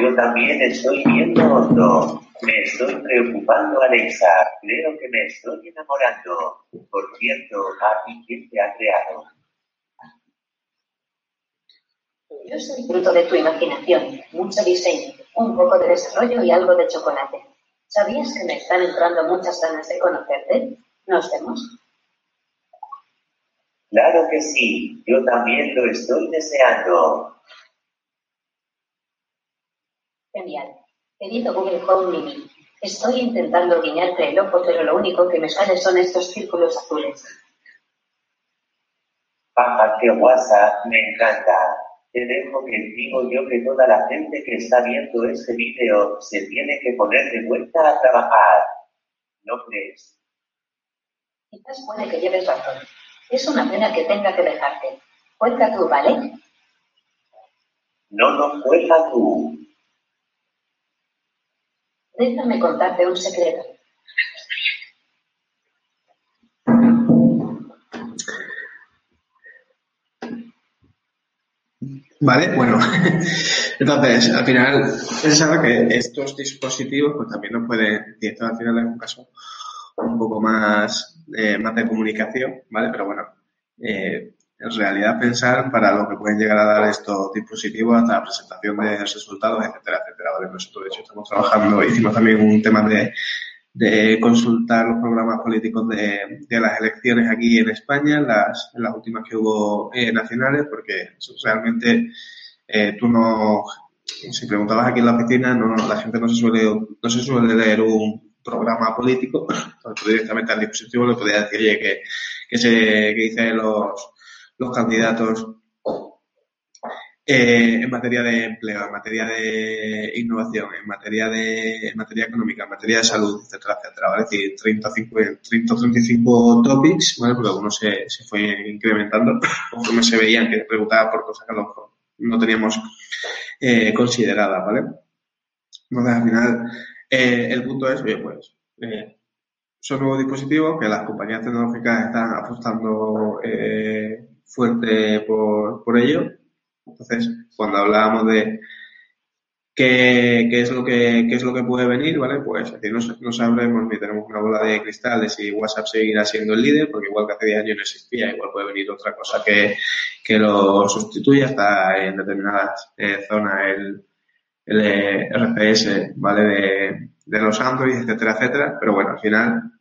Yo también estoy viendo otro. Me estoy preocupando, Alexa. Creo que me estoy enamorando. Por cierto, ¿a quién te ha creado? Yo soy fruto de tu imaginación, mucho diseño, un poco de desarrollo y algo de chocolate. ¿Sabías que me están entrando muchas ganas de conocerte? ¿Nos vemos? Claro que sí, yo también lo estoy deseando. Genial. Querido Google Home Mini, estoy intentando guiñarte el ojo, pero lo único que me sale son estos círculos azules. Paja, qué guasa, me encanta. Te dejo que digo yo que toda la gente que está viendo este vídeo se tiene que poner de vuelta a trabajar. ¿No crees? Quizás puede que lleves razón. Es una pena que tenga que dejarte. Cuenta tú, ¿vale? No, no, cuenta tú. Déjame contarte un secreto. Vale, bueno. Entonces, al final, se sabe que estos dispositivos, pues también nos pueden, y esto al final es un caso un poco más, eh, más de comunicación, ¿vale? Pero bueno, eh, en realidad pensar para lo que pueden llegar a dar estos dispositivos hasta la presentación de resultados, etcétera, etcétera. ¿vale? Nosotros, de hecho, estamos trabajando, hicimos también un tema de, de consultar los programas políticos de, de, las elecciones aquí en España, las, las últimas que hubo eh, nacionales, porque realmente eh, tú no, si preguntabas aquí en la oficina, no, la gente no se suele, no se suele leer un, programa político, directamente al dispositivo le podía decir, oye, que, que, se, que dicen los, los candidatos eh, en materia de empleo, en materia de innovación, en materia de materia económica, en materia de salud, etcétera, etcétera, ¿vale? Es decir, 30, 50, 30 35 topics, ¿vale? Porque algunos se, se fue incrementando conforme se veían que preguntaban por cosas que a no teníamos eh, consideradas, ¿vale? Entonces, al final, eh, el punto es, oye, pues, eh, son nuevos dispositivos que las compañías tecnológicas están apostando fuerte por, por ello. Entonces, cuando hablábamos de qué, qué es lo que qué es lo que puede venir, ¿vale? Pues decir, no, no, sabremos ni tenemos una bola de cristal de si WhatsApp seguirá siendo el líder, porque igual que hace 10 años no existía, igual puede venir otra cosa que, que lo sustituya, está en determinadas zonas el el RCS, ¿vale? De, de los Android, etcétera, etcétera. Pero bueno, al final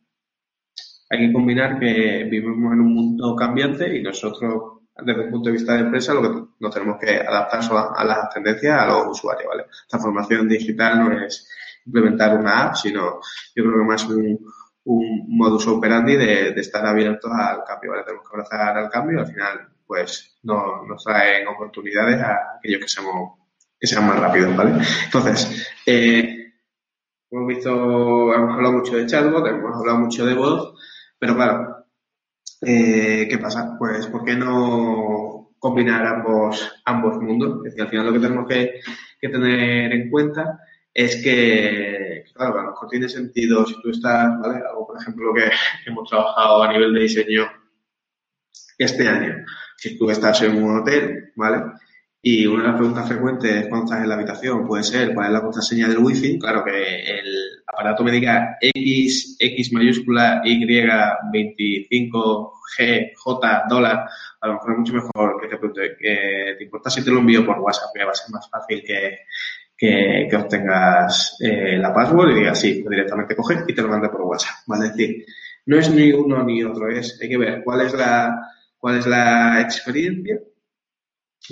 hay que combinar que vivimos en un mundo cambiante y nosotros, desde el punto de vista de empresa, lo que nos tenemos que adaptar a, a las tendencias a los usuarios, ¿vale? Formación digital no es, implementar una app, sino yo creo que más un, un modus operandi de, estar abiertos al cambio. Tenemos que abrazar al cambio y al final, pues, no, nos traen oportunidades a aquellos que seamos, que sean más rápidos, ¿vale? Entonces, eh, hemos visto, hemos hablado mucho de chatbot, hemos hablado mucho de voz, pero claro, eh, ¿qué pasa? Pues, ¿por qué no combinar ambos, ambos mundos? Es decir, al final lo que tenemos que, tener en cuenta es que, claro, a lo mejor tiene sentido si tú estás, ¿vale? Algo, por ejemplo, que hemos trabajado a nivel de diseño este año. Si tú estás en un hotel, ¿vale? Y una de las preguntas frecuentes cuando estás en la habitación puede ser cuál es la contraseña del wifi. Claro que el aparato me diga X, X mayúscula, Y, 25, G, J, dólar. A lo mejor es mucho mejor que te pregunte, que te importa si te lo envío por WhatsApp, que va a ser más fácil que, que, obtengas eh, la password y digas sí, pues directamente coge y te lo mande por WhatsApp. ¿vale? Es decir, no es ni uno ni otro, es, hay que ver cuál es la, cuál es la experiencia,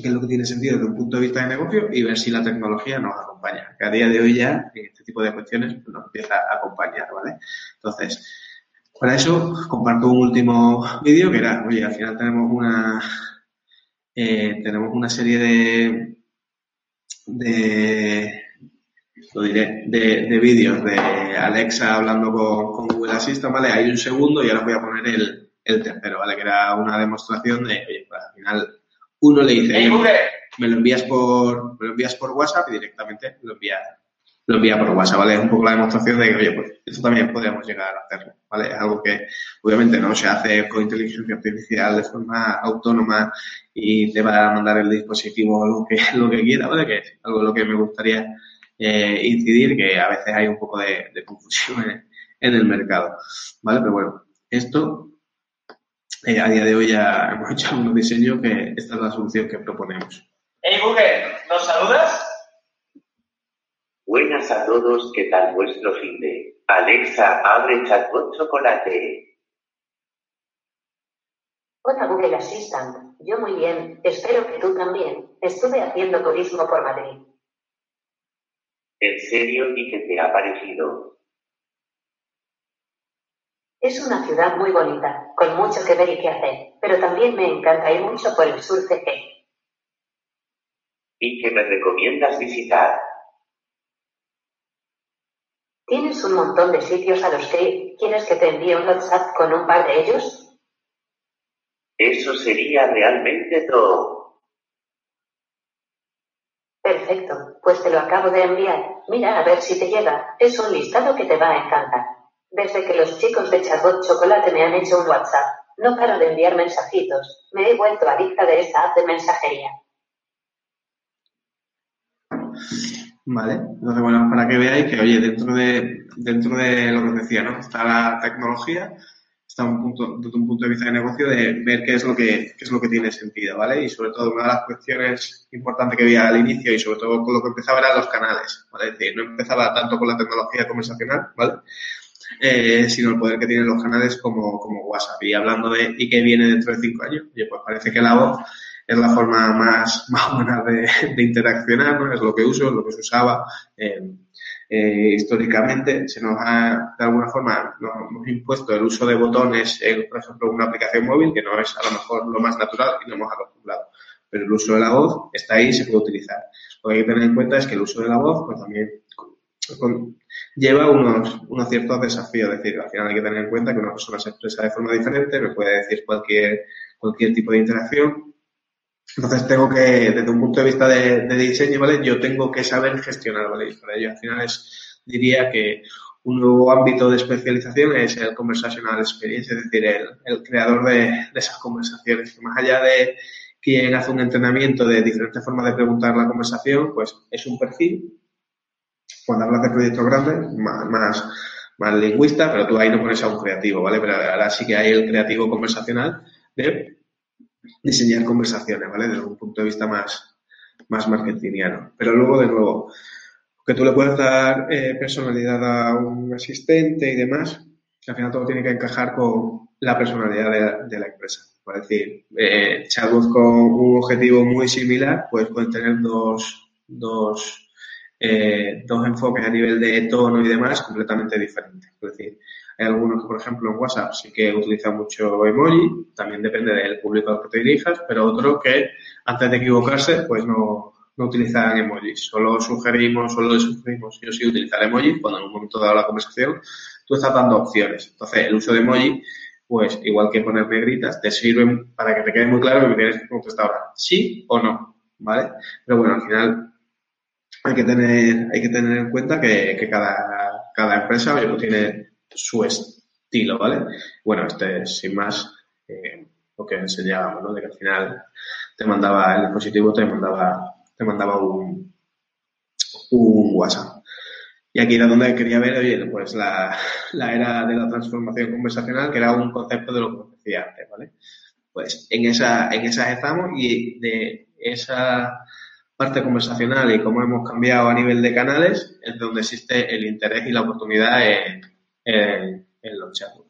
qué es lo que tiene sentido desde un punto de vista de negocio y ver si la tecnología nos acompaña. Que a día de hoy ya, este tipo de cuestiones, nos empieza a acompañar, ¿vale? Entonces, para eso comparto un último vídeo que era, oye, al final tenemos una, eh, tenemos una serie de, de, lo diré, de, de vídeos de Alexa hablando con, con, Google Assistant, ¿vale? Hay un segundo y ahora voy a poner el, el tercero, ¿vale? Que era una demostración de, oye, pues al final uno le dice, me lo envías por, me lo envías por WhatsApp y directamente lo envía, lo envía por WhatsApp, ¿vale? Es un poco la demostración de que, oye, pues esto también podríamos llegar a hacerlo, ¿vale? Es algo que obviamente no se hace con inteligencia artificial de forma autónoma y te va a mandar el dispositivo lo que, lo que quiera, ¿vale? Que es algo lo que me gustaría eh, incidir, que a veces hay un poco de, de confusión en, en, el mercado, ¿vale? Pero bueno, esto eh, a día de hoy ya hemos hecho algunos diseños que esta es la solución que proponemos. Hey Google, ¿nos saludas? Buenas a todos, ¿qué tal vuestro fin de? Alexa, abre chatbot chocolate. Hola Google Assistant, yo muy bien, espero que tú también. Estuve haciendo turismo por Madrid. ¿En serio y qué te ha parecido? Es una ciudad muy bonita, con mucho que ver y que hacer, pero también me encanta ir mucho por el sur CG. ¿Y qué me recomiendas visitar? ¿Tienes un montón de sitios a los que quieres que te envíe un WhatsApp con un par de ellos? Eso sería realmente todo. Perfecto, pues te lo acabo de enviar. Mira a ver si te llega. Es un listado que te va a encantar. Desde que los chicos de Chatbot Chocolate me han hecho un WhatsApp, no paro de enviar mensajitos. Me he vuelto adicta de esa app de mensajería. Vale, entonces bueno, para que veáis que, oye, dentro de, dentro de lo que os decía, ¿no? Está la tecnología, está un punto, desde un punto de vista de negocio de ver qué es lo que, qué es lo que tiene sentido, ¿vale? Y sobre todo una de las cuestiones importantes que había al inicio y sobre todo con lo que empezaba eran los canales, ¿vale? Es decir, no empezaba tanto con la tecnología conversacional, ¿vale? Eh, sino el poder que tienen los canales como, como WhatsApp. Y hablando de y qué viene dentro de cinco años, pues parece que la voz es la forma más, más buena de, de interaccionar, ¿no? Es lo que uso, es lo que se usaba eh, eh, históricamente. Se nos ha, de alguna forma, nos hemos impuesto el uso de botones por ejemplo, una aplicación móvil, que no es a lo mejor lo más natural y no hemos acostumbrado. Pero el uso de la voz está ahí y se puede utilizar. Lo que hay que tener en cuenta es que el uso de la voz, pues también lleva unos, unos ciertos desafíos. Es decir, al final hay que tener en cuenta que una persona se expresa de forma diferente, me puede decir cualquier, cualquier tipo de interacción. Entonces tengo que, desde un punto de vista de, diseño, ¿vale? Yo tengo que saber gestionar, ¿vale? Y para ello al final es, diría que un nuevo ámbito de especialización es el conversational experience, es decir, el, el creador de, de, esas conversaciones. Más allá de quien hace un entrenamiento de diferentes formas de preguntar la conversación, pues es un perfil cuando hablas de proyectos grandes, más, más, lingüista, pero tú ahí no pones a un creativo, ¿vale? Pero ahora sí que hay el creativo conversacional de diseñar conversaciones, ¿vale? Desde un punto de vista más, más marketingiano. Pero luego, de nuevo, que tú le puedes dar eh, personalidad a un asistente y demás, al final todo tiene que encajar con la personalidad de la, empresa. Es decir, eh, chatbots con un objetivo muy similar, pues pueden tener dos, dos eh, dos enfoques a nivel de tono y demás completamente diferentes. Es decir, hay algunos que, por ejemplo, en WhatsApp sí que utilizan mucho emoji, también depende del público al que te dirijas, pero otros que antes de equivocarse, pues no, no utilizan emojis. Solo sugerimos, solo sugerimos yo sí utilizar emojis cuando en un momento dado la conversación tú estás dando opciones. Entonces, el uso de emoji, pues igual que poner negritas, te sirven para que te quede muy claro que tienes que contestar ahora sí o no, ¿vale? Pero bueno, al final hay que tener, hay que tener en cuenta que, que cada, cada empresa tiene su estilo, ¿vale? Bueno, este sin más eh, lo que enseñábamos, ¿no? De que al final te mandaba el dispositivo, te mandaba, te mandaba un, un WhatsApp. Y aquí era donde quería ver, oye, pues la, la era de la transformación conversacional, que era un concepto de lo que decía antes, ¿vale? Pues en esa, en esas estamos y de esa parte conversacional y cómo hemos cambiado a nivel de canales es donde existe el interés y la oportunidad en, en, en los chats.